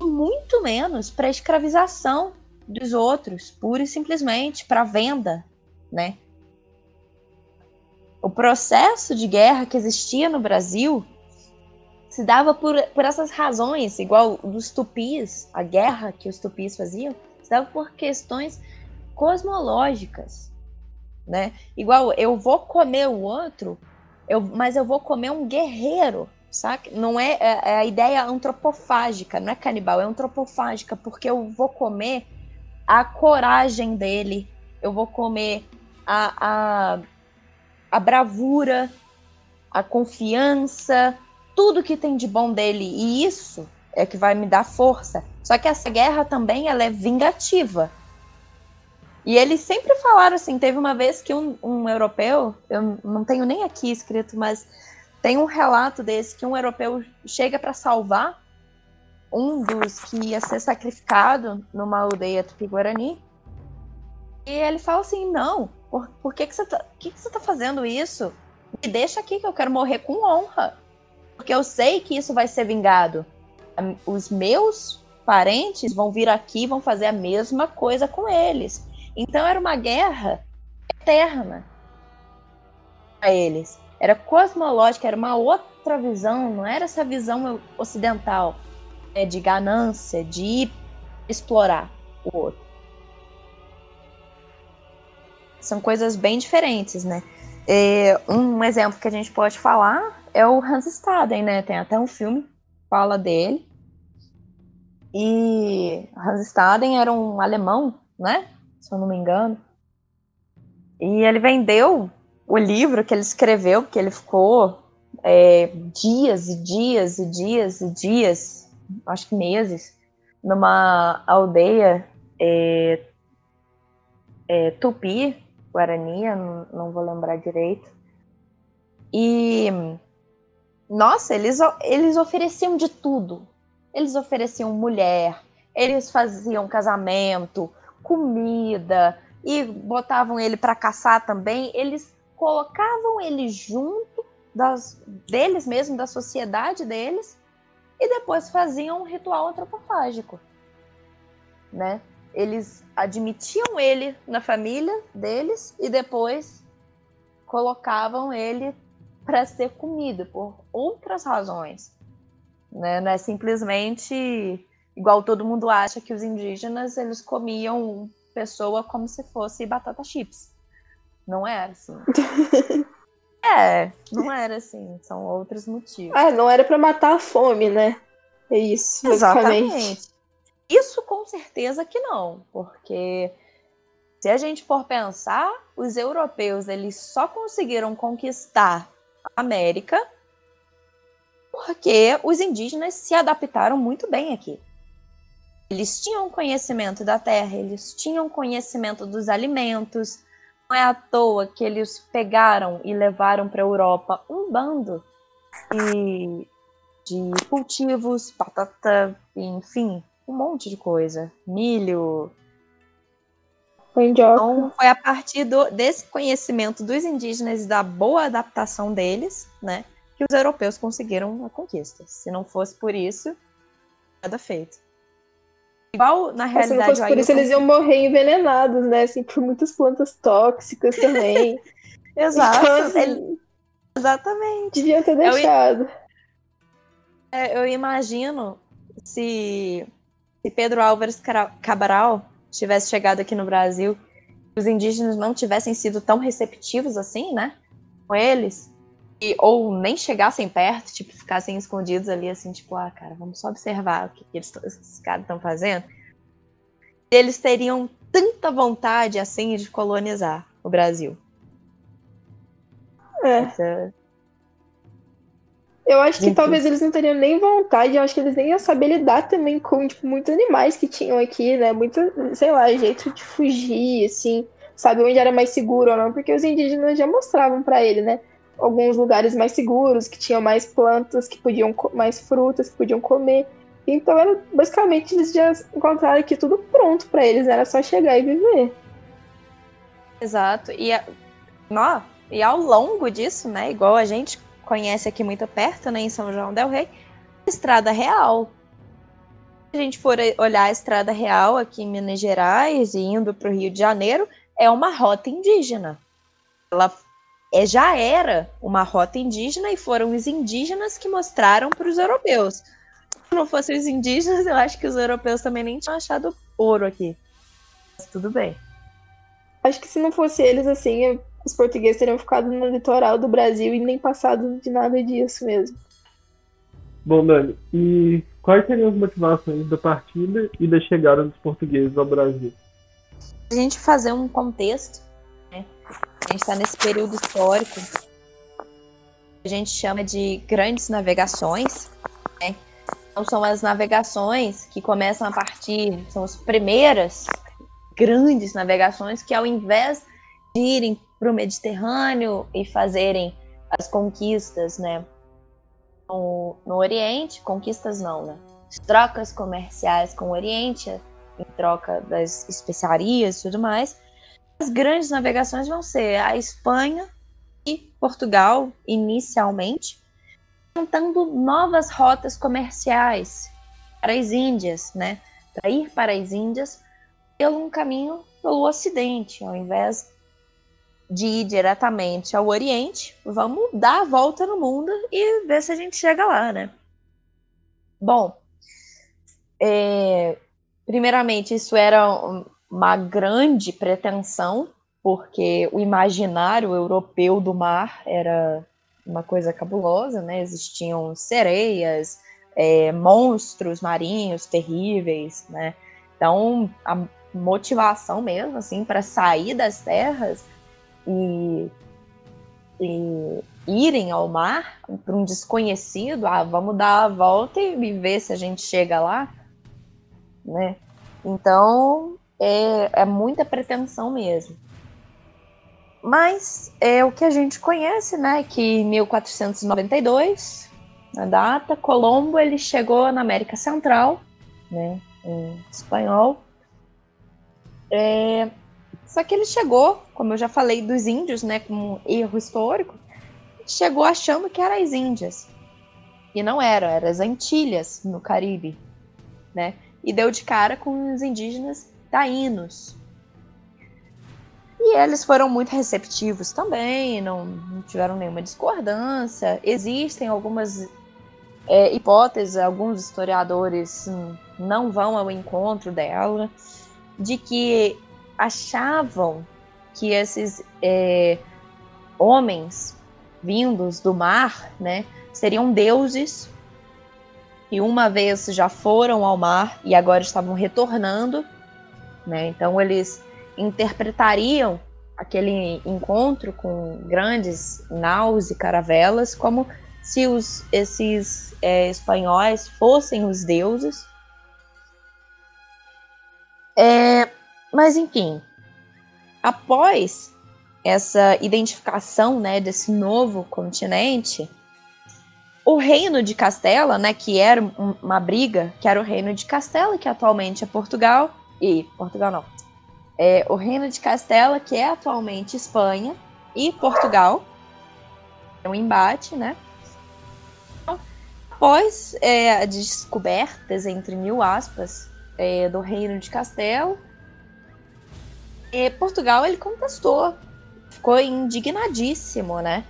muito menos para escravização dos outros, pura e simplesmente para venda, né? O processo de guerra que existia no Brasil se dava por, por essas razões, igual dos tupis, a guerra que os tupis faziam, se dava por questões cosmológicas né? Igual eu vou comer o outro, eu, mas eu vou comer um guerreiro, sabe? Não é, é, é, a ideia antropofágica, não é canibal, é antropofágica, porque eu vou comer a coragem dele, eu vou comer a, a, a bravura, a confiança, tudo que tem de bom dele, e isso é que vai me dar força. Só que essa guerra também ela é vingativa. E eles sempre falaram assim, teve uma vez que um, um europeu, eu não tenho nem aqui escrito, mas tem um relato desse que um europeu chega para salvar um dos que ia ser sacrificado numa aldeia tupi-guarani. E ele fala assim: Não, por, por que, que, você tá, que, que você tá fazendo isso? Me deixa aqui que eu quero morrer com honra. Porque eu sei que isso vai ser vingado. Os meus parentes vão vir aqui e vão fazer a mesma coisa com eles. Então era uma guerra eterna a eles. Era cosmológica, era uma outra visão, não era essa visão ocidental né, de ganância, de explorar o outro. São coisas bem diferentes, né? É, um exemplo que a gente pode falar é o Hans Staden, né? Tem até um filme que fala dele. E Hans Staden era um alemão, né? Se eu não me engano. E ele vendeu o livro que ele escreveu, porque ele ficou é, dias e dias e dias e dias, acho que meses, numa aldeia é, é, tupi, guarani, não, não vou lembrar direito. E nossa, eles, eles ofereciam de tudo. Eles ofereciam mulher, eles faziam casamento, comida e botavam ele para caçar também. Eles colocavam ele junto das, deles mesmo, da sociedade deles, e depois faziam um ritual antropofágico, né? Eles admitiam ele na família deles e depois colocavam ele para ser comido por outras razões, né? Não é simplesmente igual todo mundo acha que os indígenas eles comiam pessoa como se fosse batata chips. Não era assim. é, não era assim. São outros motivos. Ah, não era para matar a fome, né? É isso. Exatamente. Isso com certeza que não, porque se a gente for pensar, os europeus eles só conseguiram conquistar a América porque os indígenas se adaptaram muito bem aqui. Eles tinham conhecimento da terra, eles tinham conhecimento dos alimentos, não é à toa que eles pegaram e levaram para a Europa um bando de, de cultivos, batata, enfim, um monte de coisa. Milho. Então, foi a partir do, desse conhecimento dos indígenas e da boa adaptação deles, né, que os europeus conseguiram a conquista. Se não fosse por isso, nada feito. Igual, na realidade. Por isso, eles iam morrer envenenados, né? Assim, por muitas plantas tóxicas também. Exato. Então, assim, Exatamente. Devia ter deixado. Eu, é, eu imagino se, se Pedro Álvares Cabral tivesse chegado aqui no Brasil, os indígenas não tivessem sido tão receptivos assim, né? Com eles. E, ou nem chegassem perto, tipo, ficassem escondidos ali, assim, tipo, ah, cara, vamos só observar o que, que eles, esses caras estão fazendo. Eles teriam tanta vontade, assim, de colonizar o Brasil. É. Essa... Eu acho que talvez eles não teriam nem vontade, eu acho que eles nem iam saber lidar também com, tipo, muitos animais que tinham aqui, né? Muito, sei lá, jeito de fugir, assim, sabe onde era mais seguro ou não, porque os indígenas já mostravam para ele, né? Alguns lugares mais seguros, que tinham mais plantas, que podiam mais frutas, que podiam comer. Então, era, basicamente, eles já encontraram aqui tudo pronto para eles, era só chegar e viver. Exato. E, ó, e ao longo disso, né, igual a gente conhece aqui muito perto, né, em São João del Rei, Estrada Real. Se a gente for olhar a Estrada Real aqui em Minas Gerais e indo para o Rio de Janeiro, é uma rota indígena. Ela é, já era uma rota indígena e foram os indígenas que mostraram para os europeus. Se não fossem os indígenas, eu acho que os europeus também nem tinham achado ouro aqui. Mas tudo bem. Acho que se não fosse eles, assim, os portugueses teriam ficado no litoral do Brasil e nem passado de nada disso mesmo. Bom, Dani, e quais seriam as motivações da partida e da chegada dos portugueses ao Brasil? A gente fazer um contexto a gente está nesse período histórico a gente chama de grandes navegações. Né? Então, são as navegações que começam a partir, são as primeiras grandes navegações que, ao invés de irem para o Mediterrâneo e fazerem as conquistas, né, no, no Oriente, conquistas não, né, trocas comerciais com o Oriente, em troca das especiarias e tudo mais, as grandes navegações vão ser a Espanha e Portugal, inicialmente, tentando novas rotas comerciais para as Índias, né? Para ir para as Índias pelo um caminho pelo Ocidente, ao invés de ir diretamente ao Oriente, vamos dar a volta no mundo e ver se a gente chega lá, né? Bom, é, primeiramente, isso era uma grande pretensão, porque o imaginário europeu do mar era uma coisa cabulosa, né? Existiam sereias, é, monstros marinhos terríveis, né? Então, a motivação mesmo, assim, para sair das terras e, e irem ao mar para um desconhecido, ah, vamos dar a volta e ver se a gente chega lá, né? Então é, é muita pretensão mesmo. Mas é o que a gente conhece, né? Que em 1492, na data, Colombo ele chegou na América Central, né? Em espanhol. É, só que ele chegou, como eu já falei dos índios, né? Com um erro histórico, chegou achando que era as Índias. E não era, eram as Antilhas, no Caribe, né? E deu de cara com os indígenas taínos. E eles foram muito receptivos também, não, não tiveram nenhuma discordância. Existem algumas é, hipóteses, alguns historiadores não vão ao encontro dela, de que achavam que esses é, homens vindos do mar, né, seriam deuses e uma vez já foram ao mar e agora estavam retornando, né? Então eles interpretariam aquele encontro com grandes naus e caravelas como se os, esses é, espanhóis fossem os deuses. É, mas enfim, após essa identificação né, desse novo continente, o reino de Castela, né, que era uma briga, que era o reino de Castela, que atualmente é Portugal, e Portugal não, é o reino de Castela, que é atualmente Espanha, e Portugal, é um embate, né? Após é, descobertas, entre mil aspas, é, do reino de Castela, é, Portugal ele contestou ficou indignadíssimo, né?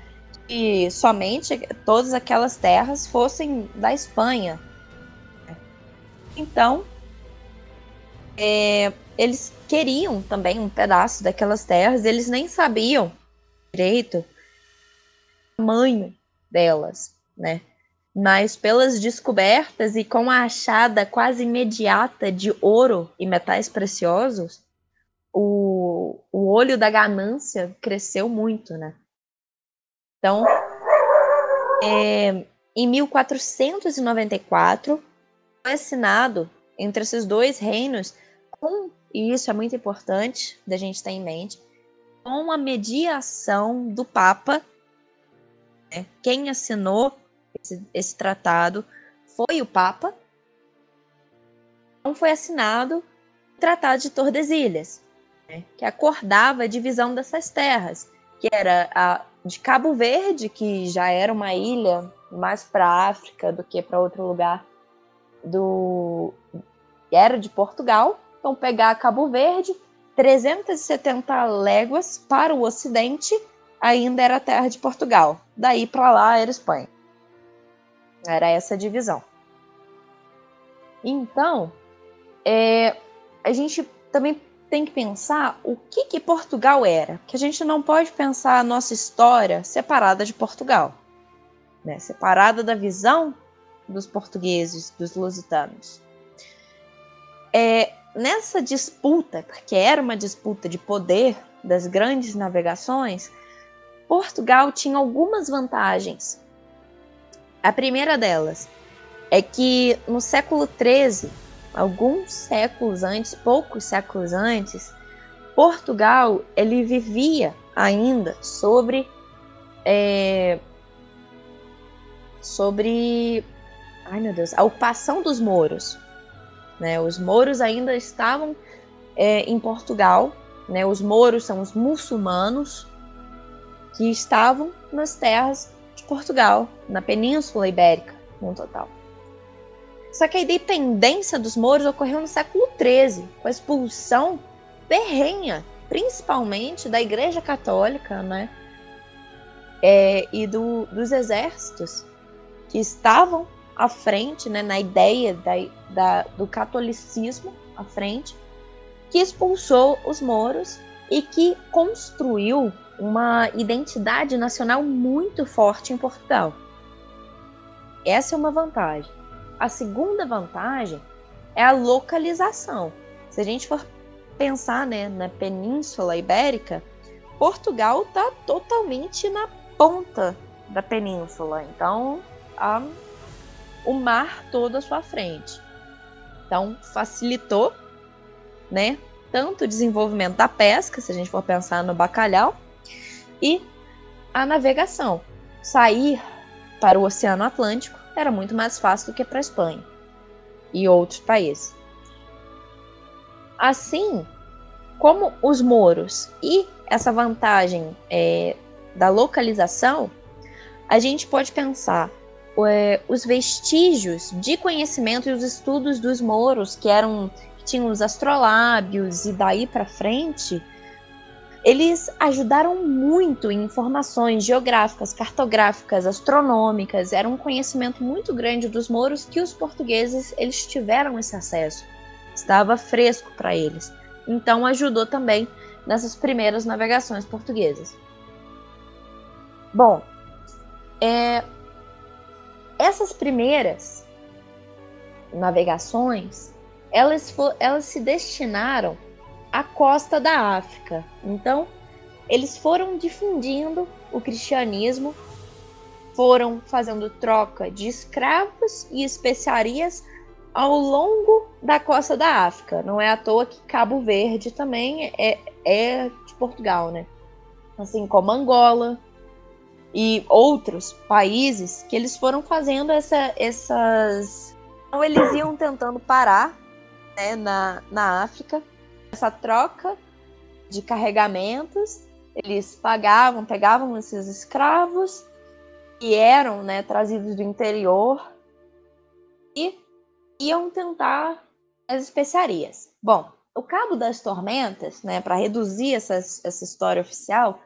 Que somente todas aquelas terras fossem da Espanha. Então, é, eles queriam também um pedaço daquelas terras, eles nem sabiam direito o tamanho delas, né? Mas pelas descobertas e com a achada quase imediata de ouro e metais preciosos, o, o olho da ganância cresceu muito, né? Então, é, em 1494, foi assinado entre esses dois reinos, com, e isso é muito importante da gente ter em mente, com a mediação do Papa. Né? Quem assinou esse, esse tratado foi o Papa. Então foi assinado o Tratado de Tordesilhas, né, que acordava a divisão dessas terras, que era a de Cabo Verde, que já era uma ilha mais para a África do que para outro lugar do era de Portugal. Então pegar Cabo Verde, 370 léguas para o ocidente, ainda era terra de Portugal. Daí para lá era Espanha. Era essa divisão. Então, é, a gente também tem que pensar o que, que Portugal era. Que a gente não pode pensar a nossa história separada de Portugal, né? separada da visão dos portugueses, dos lusitanos. É, nessa disputa, porque era uma disputa de poder das grandes navegações, Portugal tinha algumas vantagens. A primeira delas é que no século XIII alguns séculos antes, poucos séculos antes, Portugal ele vivia ainda sobre é, sobre ai meu Deus a ocupação dos mouros, né? Os mouros ainda estavam é, em Portugal, né? Os mouros são os muçulmanos que estavam nas terras de Portugal, na Península Ibérica, no total. Só que a independência dos mouros ocorreu no século XIII, com a expulsão ferrenha, principalmente da Igreja Católica, né? É, e do, dos exércitos que estavam à frente, né, na ideia da, da, do catolicismo à frente, que expulsou os mouros e que construiu uma identidade nacional muito forte em Portugal. Essa é uma vantagem. A segunda vantagem é a localização. Se a gente for pensar né, na Península Ibérica, Portugal está totalmente na ponta da península. Então, a, o mar todo à sua frente. Então, facilitou, né? Tanto o desenvolvimento da pesca, se a gente for pensar no bacalhau, e a navegação. Sair para o Oceano Atlântico era muito mais fácil do que para a Espanha e outros países. Assim, como os moros e essa vantagem é, da localização, a gente pode pensar é, os vestígios de conhecimento e os estudos dos moros que eram que tinham os astrolábios e daí para frente eles ajudaram muito em informações geográficas, cartográficas, astronômicas. Era um conhecimento muito grande dos mouros que os portugueses eles tiveram esse acesso. Estava fresco para eles. Então ajudou também nessas primeiras navegações portuguesas. Bom, é, essas primeiras navegações, elas, for, elas se destinaram a costa da África. Então, eles foram difundindo o cristianismo, foram fazendo troca de escravos e especiarias ao longo da costa da África. Não é à toa que Cabo Verde também é, é de Portugal, né? Assim como Angola e outros países que eles foram fazendo essa, essas. Então, eles iam tentando parar né, na, na África essa troca de carregamentos, eles pagavam, pegavam esses escravos que eram né, trazidos do interior e iam tentar as especiarias. Bom, o Cabo das Tormentas, né, para reduzir essa, essa história oficial,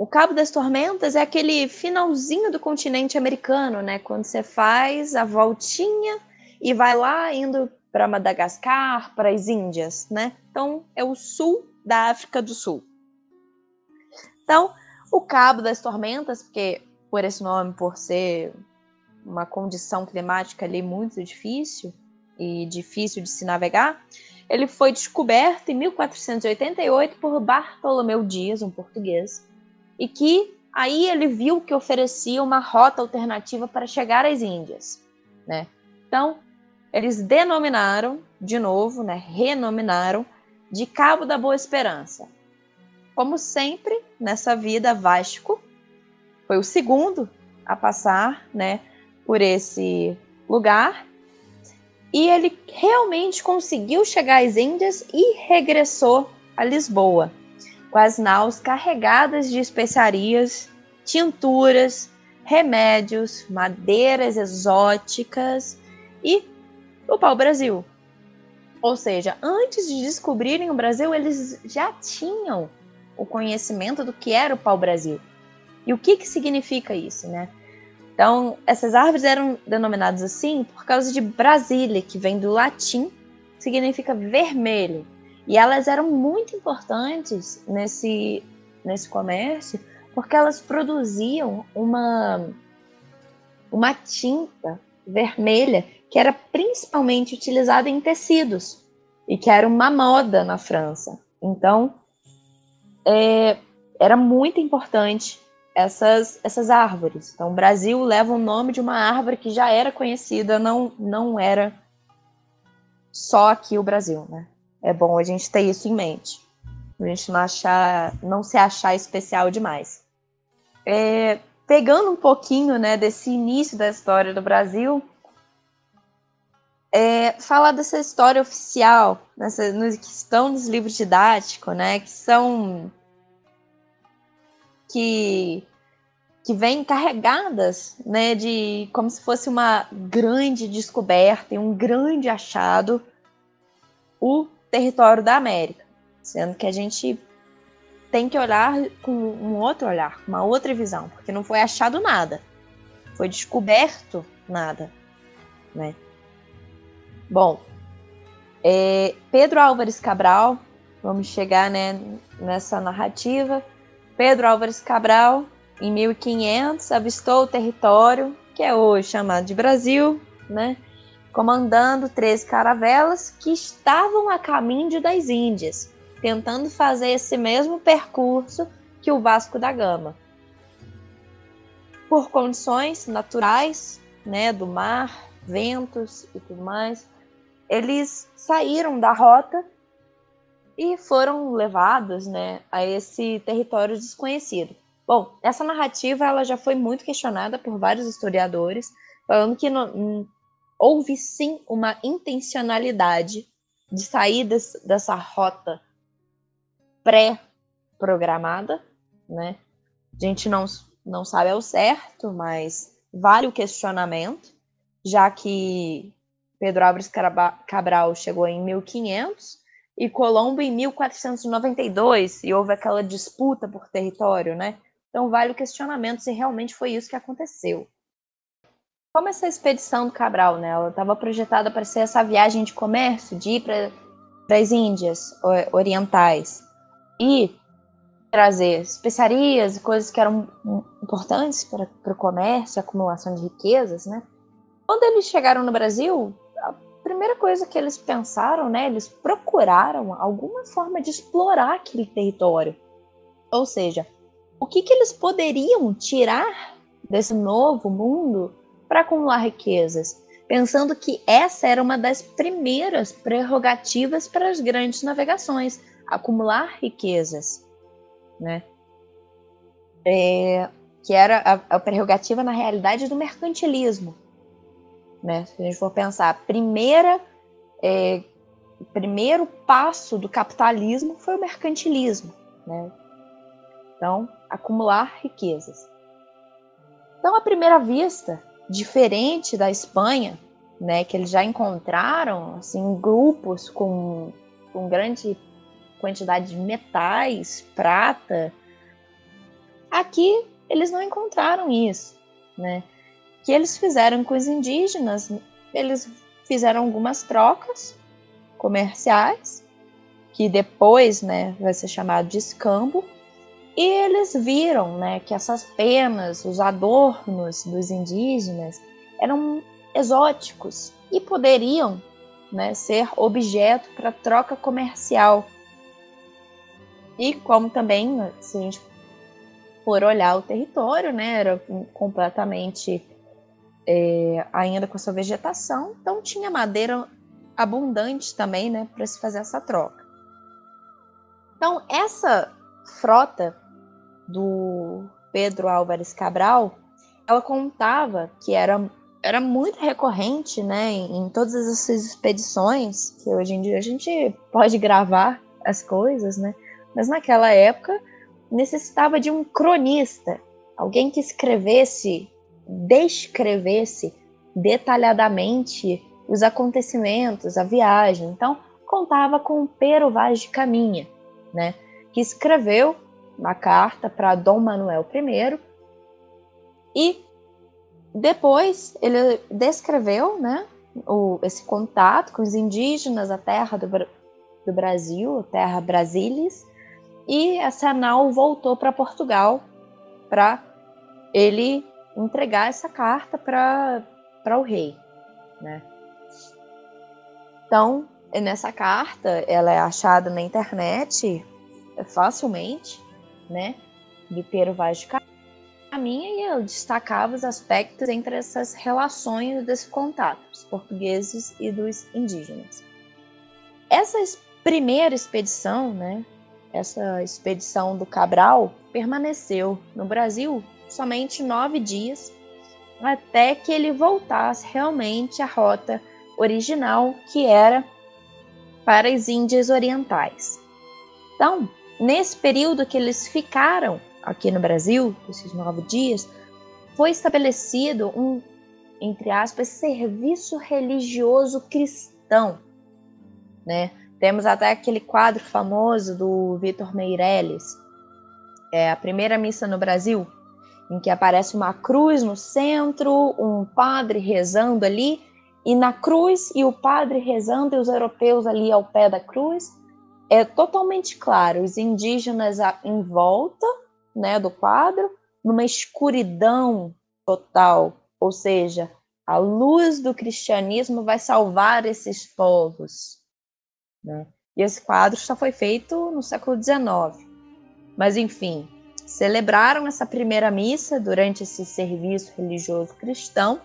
o Cabo das Tormentas é aquele finalzinho do continente americano, né, quando você faz a voltinha e vai lá indo para Madagascar, para as Índias, né? Então é o sul da África do Sul. Então, o Cabo das Tormentas, porque por esse nome, por ser uma condição climática ali muito difícil e difícil de se navegar, ele foi descoberto em 1488 por Bartolomeu Dias, um português, e que aí ele viu que oferecia uma rota alternativa para chegar às Índias, né? Então, eles denominaram, de novo, né, renominaram, de Cabo da Boa Esperança. Como sempre, nessa vida, Vasco foi o segundo a passar né, por esse lugar. E ele realmente conseguiu chegar às Índias e regressou a Lisboa, com as naus carregadas de especiarias, tinturas, remédios, madeiras exóticas e o pau-brasil. Ou seja, antes de descobrirem o Brasil, eles já tinham o conhecimento do que era o pau-brasil. E o que, que significa isso, né? Então, essas árvores eram denominadas assim por causa de Brasília, que vem do latim, significa vermelho. E elas eram muito importantes nesse, nesse comércio, porque elas produziam uma, uma tinta vermelha que era principalmente utilizada em tecidos e que era uma moda na França. Então, é, era muito importante essas, essas árvores. Então, o Brasil leva o nome de uma árvore que já era conhecida, não, não era só aqui o Brasil, né? É bom a gente ter isso em mente. A gente não achar, não se achar especial demais. É, pegando um pouquinho, né, desse início da história do Brasil, é, falar dessa história oficial, nessa, no, que estão nos livros didáticos, né? Que são. que que vêm carregadas, né, de como se fosse uma grande descoberta e um grande achado, o território da América, sendo que a gente tem que olhar com um outro olhar, uma outra visão, porque não foi achado nada, foi descoberto nada, né? Bom, é, Pedro Álvares Cabral, vamos chegar né, nessa narrativa. Pedro Álvares Cabral, em 1500, avistou o território, que é hoje chamado de Brasil, né, comandando 13 caravelas que estavam a caminho das Índias, tentando fazer esse mesmo percurso que o Vasco da Gama. Por condições naturais, né, do mar, ventos e tudo mais, eles saíram da rota e foram levados, né, a esse território desconhecido. Bom, essa narrativa ela já foi muito questionada por vários historiadores, falando que hum, houve sim uma intencionalidade de sair des, dessa rota pré-programada, né? A gente não, não sabe ao certo, mas vale o questionamento, já que Pedro Álvares Cabral chegou em 1500 e Colombo em 1492 e houve aquela disputa por território, né? Então vale o questionamento se realmente foi isso que aconteceu. Como essa expedição do Cabral, né? Ela estava projetada para ser essa viagem de comércio, de ir para as Índias orientais e trazer especiarias e coisas que eram importantes para o comércio, acumulação de riquezas, né? Quando eles chegaram no Brasil, a primeira coisa que eles pensaram, né? Eles procuraram alguma forma de explorar aquele território. Ou seja, o que, que eles poderiam tirar desse novo mundo para acumular riquezas, pensando que essa era uma das primeiras prerrogativas para as grandes navegações, acumular riquezas, né? É, que era a, a, prerrogativa na realidade do mercantilismo, né? Se a gente for pensar, a primeira, é, o primeiro passo do capitalismo foi o mercantilismo, né? Então, acumular riquezas. Então, à primeira vista, diferente da Espanha, né, que eles já encontraram assim grupos com, com grande quantidade de metais, prata, aqui eles não encontraram isso, né? Que eles fizeram com os indígenas, eles fizeram algumas trocas comerciais, que depois, né, vai ser chamado de escambo, e eles viram né, que essas penas, os adornos dos indígenas eram exóticos e poderiam né, ser objeto para troca comercial. E como também, se a gente for olhar o território, né, era completamente é, ainda com a sua vegetação, então tinha madeira abundante também né, para se fazer essa troca. Então, essa frota do Pedro Álvares Cabral, ela contava que era, era muito recorrente, né, em, em todas essas expedições, que hoje em dia a gente pode gravar as coisas, né, mas naquela época necessitava de um cronista, alguém que escrevesse, descrevesse detalhadamente os acontecimentos, a viagem. Então, contava com Pero Vaz de Caminha, né? que escreveu uma carta para Dom Manuel I e depois ele descreveu né, o, esse contato com os indígenas, a terra do, do Brasil, a terra Brasilis, e essa nau voltou para Portugal para ele entregar essa carta para o rei. Né? Então, nessa carta, ela é achada na internet facilmente, né? De Pero Vaz de Caminha e eu destacava os aspectos entre essas relações desse contato, dos portugueses e dos indígenas. Essa primeira expedição, né? Essa expedição do Cabral permaneceu no Brasil somente nove dias, até que ele voltasse realmente à rota original, que era para as Índias Orientais. Então, nesse período que eles ficaram aqui no Brasil, esses nove dias, foi estabelecido um, entre aspas, serviço religioso cristão, né? Temos até aquele quadro famoso do Vitor Meirelles, é a primeira missa no Brasil, em que aparece uma cruz no centro, um padre rezando ali, e na cruz e o padre rezando e os europeus ali ao pé da cruz, é totalmente claro, os indígenas em volta, né, do quadro, numa escuridão total, ou seja, a luz do cristianismo vai salvar esses povos. Né? E esse quadro só foi feito no século XIX. Mas, enfim, celebraram essa primeira missa durante esse serviço religioso cristão.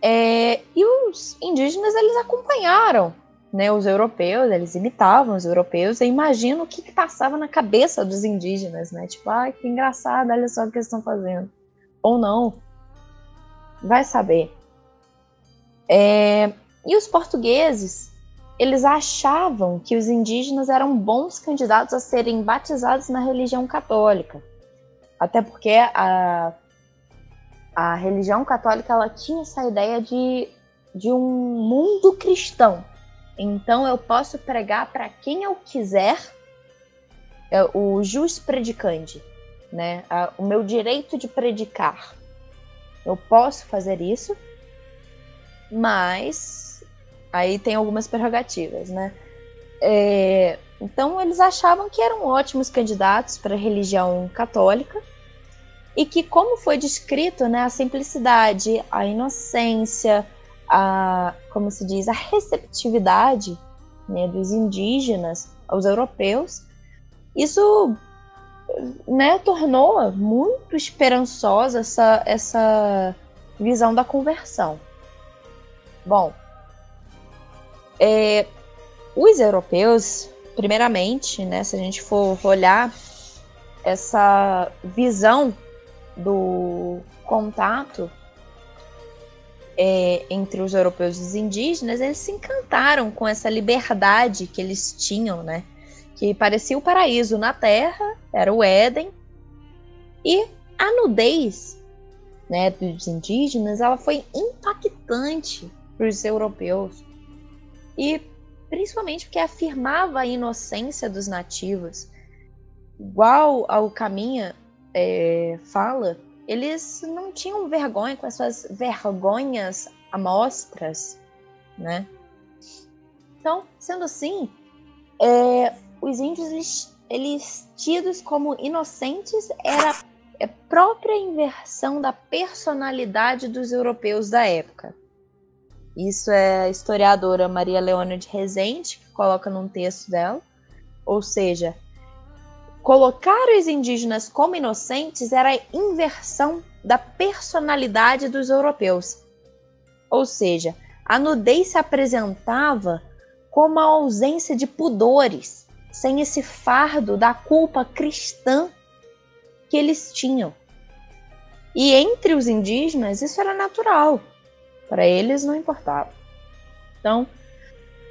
É, e os indígenas eles acompanharam né, os europeus, eles imitavam os europeus. Eu imagino o que, que passava na cabeça dos indígenas, né? Tipo, ai, que engraçado, olha só o que eles estão fazendo. Ou não. Vai saber. É, e os portugueses, eles achavam que os indígenas eram bons candidatos a serem batizados na religião católica. Até porque a, a religião católica ela tinha essa ideia de, de um mundo cristão. Então eu posso pregar para quem eu quiser, é, o jus predicandi, né? o meu direito de predicar. Eu posso fazer isso, mas aí tem algumas prerrogativas, né? É, então eles achavam que eram ótimos candidatos para a religião católica e que, como foi descrito, né, a simplicidade, a inocência, a, como se diz, a receptividade né, dos indígenas aos europeus, isso né, tornou muito esperançosa essa, essa visão da conversão. Bom, é, os europeus, primeiramente, né, se a gente for olhar essa visão do contato é, entre os europeus e os indígenas, eles se encantaram com essa liberdade que eles tinham, né? Que parecia o paraíso na Terra, era o Éden, e a nudez né, dos indígenas ela foi impactante para os europeus. E principalmente porque afirmava a inocência dos nativos. Igual ao Caminha é, fala, eles não tinham vergonha com as suas vergonhas amostras, né? Então, sendo assim, é, os índios, eles, eles tidos como inocentes, era a própria inversão da personalidade dos europeus da época. Isso é a historiadora Maria Leônia de Rezende, que coloca num texto dela. Ou seja, Colocar os indígenas como inocentes era a inversão da personalidade dos europeus. Ou seja, a nudez se apresentava como a ausência de pudores, sem esse fardo da culpa cristã que eles tinham. E entre os indígenas isso era natural, para eles não importava. Então,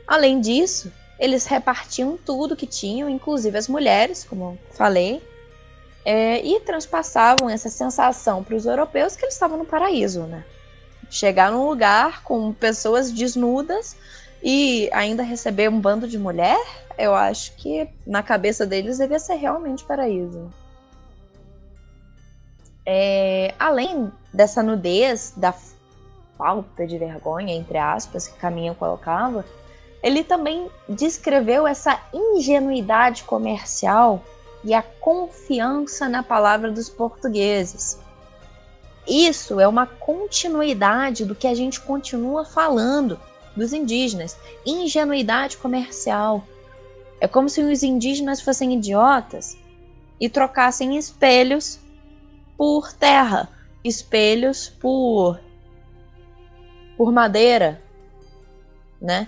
além disso, eles repartiam tudo que tinham, inclusive as mulheres, como falei, é, e transpassavam essa sensação para os europeus que eles estavam no paraíso, né? Chegar num lugar com pessoas desnudas e ainda receber um bando de mulher, eu acho que na cabeça deles devia ser realmente paraíso. É, além dessa nudez, da falta de vergonha, entre aspas, que Caminho colocava, ele também descreveu essa ingenuidade comercial e a confiança na palavra dos portugueses. Isso é uma continuidade do que a gente continua falando dos indígenas. Ingenuidade comercial. É como se os indígenas fossem idiotas e trocassem espelhos por terra, espelhos por por madeira, né?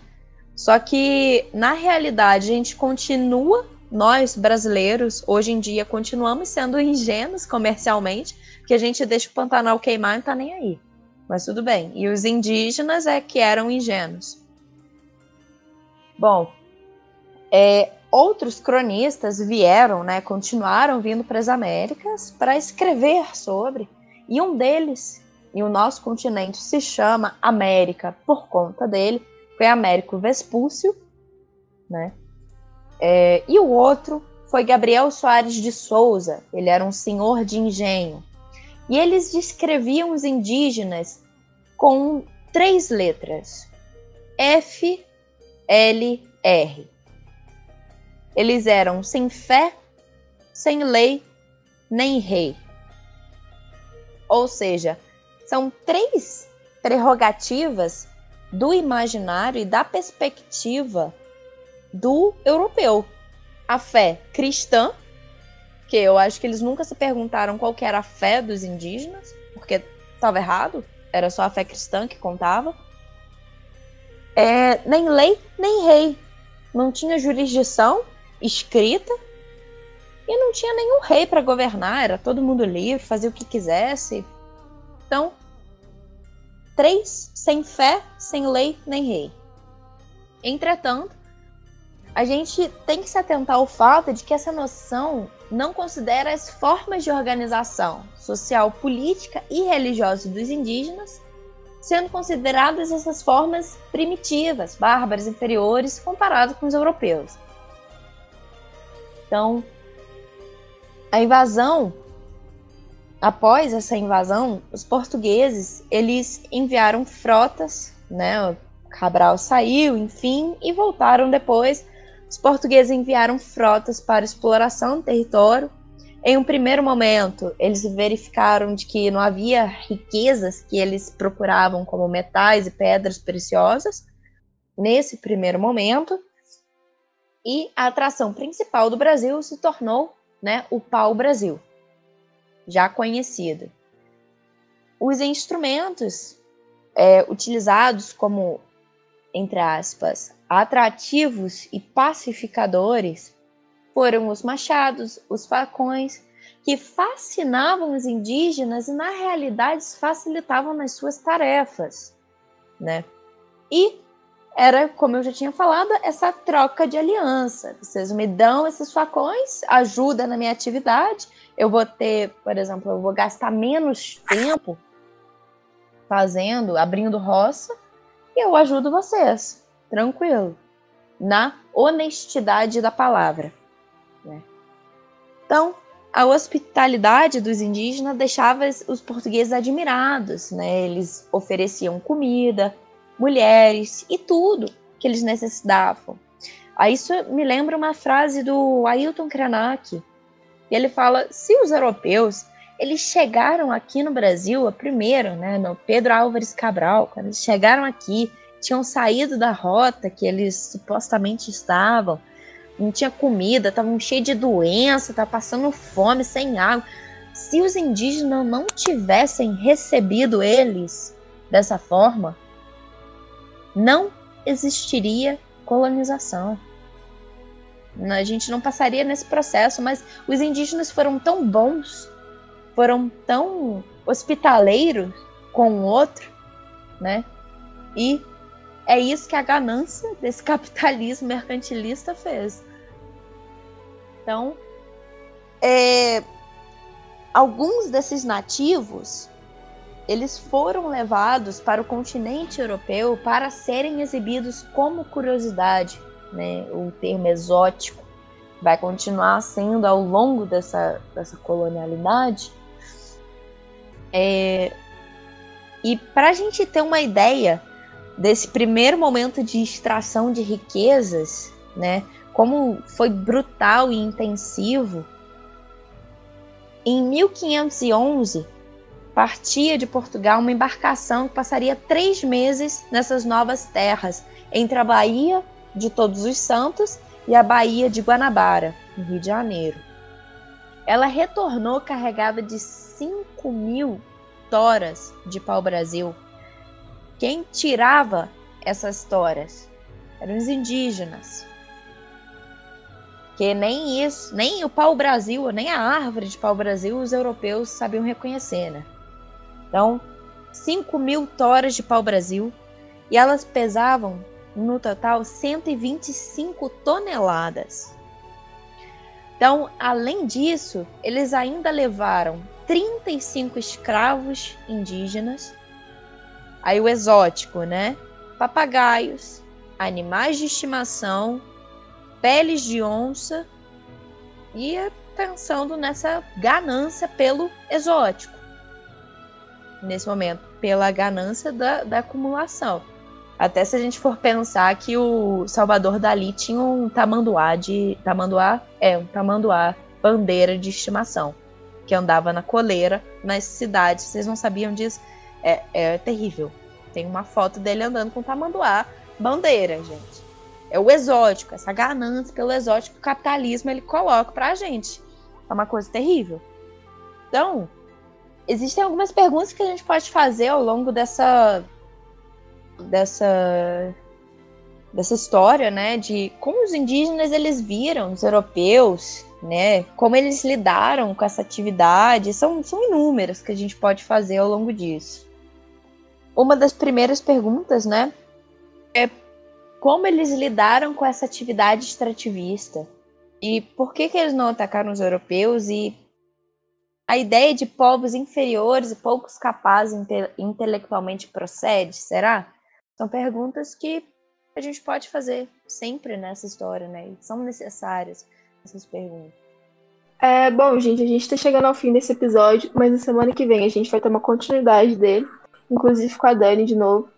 Só que, na realidade, a gente continua, nós brasileiros, hoje em dia, continuamos sendo ingênuos comercialmente, porque a gente deixa o Pantanal queimar e não tá nem aí. Mas tudo bem. E os indígenas é que eram ingênuos. Bom, é, outros cronistas vieram, né, continuaram vindo para as Américas para escrever sobre, e um deles, e o nosso continente se chama América por conta dele, foi Américo Vespúcio, né? É, e o outro foi Gabriel Soares de Souza, ele era um senhor de engenho. E eles descreviam os indígenas com três letras: F, L, R. Eles eram sem fé, sem lei, nem rei. Ou seja, são três prerrogativas do imaginário e da perspectiva do europeu. A fé cristã, que eu acho que eles nunca se perguntaram qual era a fé dos indígenas, porque estava errado, era só a fé cristã que contava. É, nem lei, nem rei. Não tinha jurisdição escrita e não tinha nenhum rei para governar, era todo mundo livre, fazia o que quisesse. Então, três sem fé, sem lei nem rei. Entretanto, a gente tem que se atentar ao fato de que essa noção não considera as formas de organização social, política e religiosa dos indígenas, sendo consideradas essas formas primitivas, bárbaras, inferiores, comparado com os europeus. Então, a invasão, após essa invasão, os portugueses eles enviaram frotas, né? Cabral saiu, enfim, e voltaram depois os portugueses enviaram frotas para exploração do território. Em um primeiro momento, eles verificaram de que não havia riquezas que eles procuravam, como metais e pedras preciosas, nesse primeiro momento. E a atração principal do Brasil se tornou né, o pau-brasil, já conhecido. Os instrumentos é, utilizados como, entre aspas, atrativos e pacificadores foram os machados, os facões, que fascinavam os indígenas e, na realidade, facilitavam nas suas tarefas, né? E era, como eu já tinha falado, essa troca de aliança. Vocês me dão esses facões, ajuda na minha atividade, eu vou ter, por exemplo, eu vou gastar menos tempo fazendo, abrindo roça, e eu ajudo vocês tranquilo, na honestidade da palavra. Né? Então, a hospitalidade dos indígenas deixava os portugueses admirados, né? Eles ofereciam comida, mulheres e tudo que eles necessitavam. Aí isso me lembra uma frase do Ailton Krenak, e ele fala: se os europeus eles chegaram aqui no Brasil, a primeiro, né, no Pedro Álvares Cabral, quando eles chegaram aqui, tinham saído da rota que eles supostamente estavam, não tinha comida, estavam cheios de doença, estavam passando fome, sem água. Se os indígenas não tivessem recebido eles dessa forma, não existiria colonização. A gente não passaria nesse processo, mas os indígenas foram tão bons, foram tão hospitaleiros com o outro, né? E é isso que a ganância desse capitalismo mercantilista fez. Então, é, alguns desses nativos eles foram levados para o continente europeu para serem exibidos como curiosidade, né? O termo exótico vai continuar sendo ao longo dessa, dessa colonialidade. É, e para a gente ter uma ideia desse primeiro momento de extração de riquezas, né? Como foi brutal e intensivo. Em 1511, partia de Portugal uma embarcação que passaria três meses nessas novas terras, entre a Baía de Todos os Santos e a Baía de Guanabara, no Rio de Janeiro. Ela retornou carregada de 5 mil toras de pau-brasil, quem tirava essas toras eram os indígenas. Que nem isso, nem o pau-brasil, nem a árvore de pau-brasil os europeus sabiam reconhecer, né? Então, 5 mil toras de pau-brasil e elas pesavam, no total, 125 toneladas. Então, além disso, eles ainda levaram 35 escravos indígenas, aí o exótico, né? Papagaios, animais de estimação, peles de onça e pensando nessa ganância pelo exótico. Nesse momento, pela ganância da, da acumulação. Até se a gente for pensar que o Salvador Dali tinha um tamanduá de. Tamanduá? É, um tamanduá bandeira de estimação. Que andava na coleira nas cidades. Vocês não sabiam disso? É, é terrível. Tem uma foto dele andando com tamanduá bandeira, gente. É o exótico, essa ganância pelo exótico, o capitalismo ele coloca pra gente. É uma coisa terrível. Então, existem algumas perguntas que a gente pode fazer ao longo dessa dessa dessa história, né, de como os indígenas eles viram os europeus, né, como eles lidaram com essa atividade, são, são inúmeras que a gente pode fazer ao longo disso. Uma das primeiras perguntas, né, é como eles lidaram com essa atividade extrativista e por que, que eles não atacaram os europeus e a ideia de povos inferiores e poucos capazes inte intelectualmente procede, será? São perguntas que a gente pode fazer sempre nessa história, né? E são necessárias essas perguntas. É, bom, gente, a gente está chegando ao fim desse episódio, mas na semana que vem a gente vai ter uma continuidade dele, inclusive com a Dani de novo.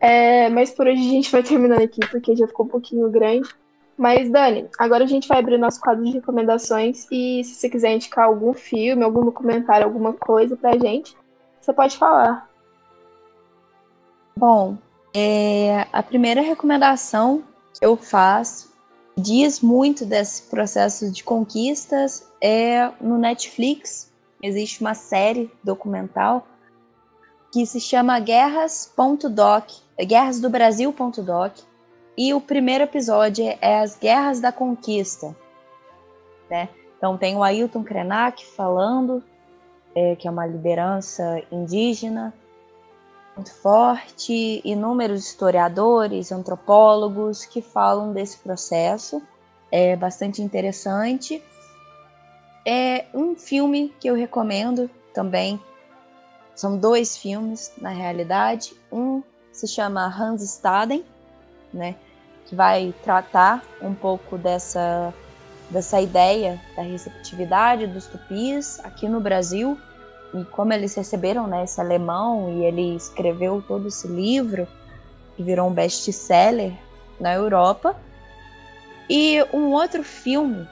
É, mas por hoje a gente vai terminando aqui, porque já ficou um pouquinho grande. Mas, Dani, agora a gente vai abrir nosso quadro de recomendações e se você quiser indicar algum filme, algum documentário, alguma coisa pra gente, você pode falar. Bom, é, a primeira recomendação que eu faço diz muito desse processo de conquistas é no Netflix. Existe uma série documental que se chama Guerras.doc, Guerras do Brasil.doc, e o primeiro episódio é as Guerras da Conquista, né? Então tem o Ailton Krenak falando, é, que é uma liderança indígena muito forte, inúmeros historiadores, antropólogos que falam desse processo, é bastante interessante. É um filme que eu recomendo também são dois filmes, na realidade. Um se chama Hans Staden, né, que vai tratar um pouco dessa, dessa ideia da receptividade dos tupis aqui no Brasil e como eles receberam né, esse alemão e ele escreveu todo esse livro que virou um best-seller na Europa. E um outro filme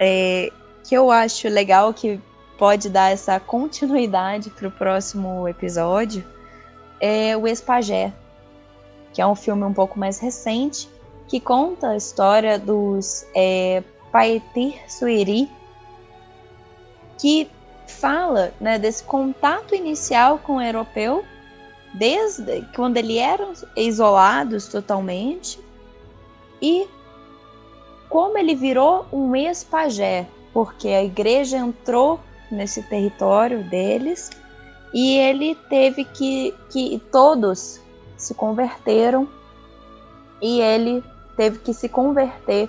é, que eu acho legal que pode dar essa continuidade para o próximo episódio é o Espagé, que é um filme um pouco mais recente, que conta a história dos é, Paetir Sueri, que fala né, desse contato inicial com o europeu, desde quando eles eram isolados totalmente, e como ele virou um ex-pajé, porque a igreja entrou nesse território deles e ele teve que que todos se converteram e ele teve que se converter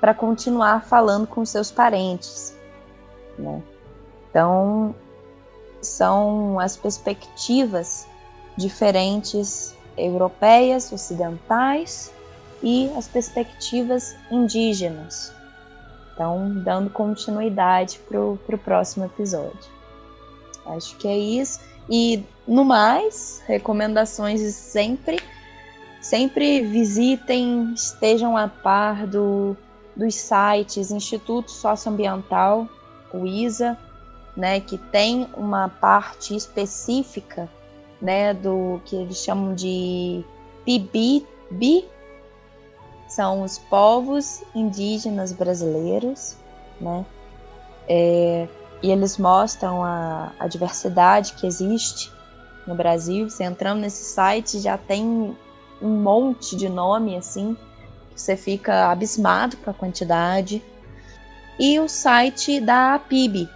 para continuar falando com seus parentes, né? Então são as perspectivas diferentes europeias, ocidentais e as perspectivas indígenas. Então, dando continuidade para o próximo episódio. Acho que é isso. E no mais, recomendações sempre. Sempre visitem, estejam a par do, dos sites Instituto Socioambiental, o ISA, né, que tem uma parte específica né, do que eles chamam de PIB, são os povos indígenas brasileiros, né? É, e eles mostram a, a, diversidade que existe no Brasil. Você entrando nesse site já tem um monte de nome assim, você fica abismado com a quantidade. E o site da PIB,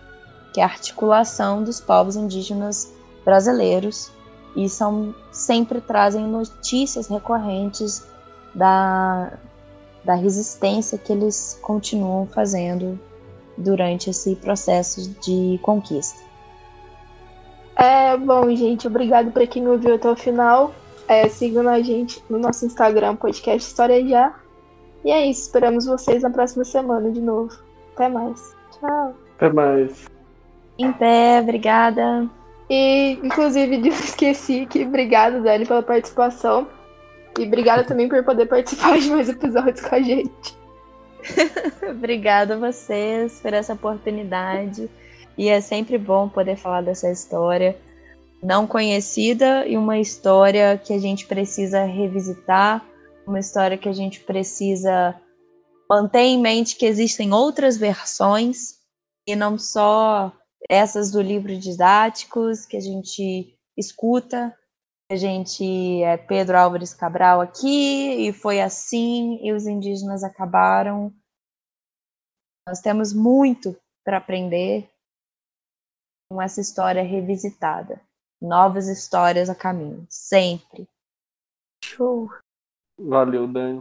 que é a Articulação dos Povos Indígenas Brasileiros, e são sempre trazem notícias recorrentes da, da resistência que eles continuam fazendo durante esse processo de conquista. É, bom, gente, obrigado para quem me ouviu até o final. É, sigam a gente no nosso Instagram, podcast História Já. E é isso, esperamos vocês na próxima semana de novo. Até mais. Tchau. Até mais. Em pé, obrigada. E, inclusive, esqueci que obrigado, Dani, pela participação. E obrigada também por poder participar de mais episódios com a gente. obrigada a vocês por essa oportunidade. E é sempre bom poder falar dessa história não conhecida e uma história que a gente precisa revisitar, uma história que a gente precisa manter em mente que existem outras versões e não só essas do livro didáticos que a gente escuta. A gente é Pedro Álvares Cabral aqui e foi assim e os indígenas acabaram. Nós temos muito para aprender com essa história revisitada. Novas histórias a caminho, sempre. Show. Valeu, Dani.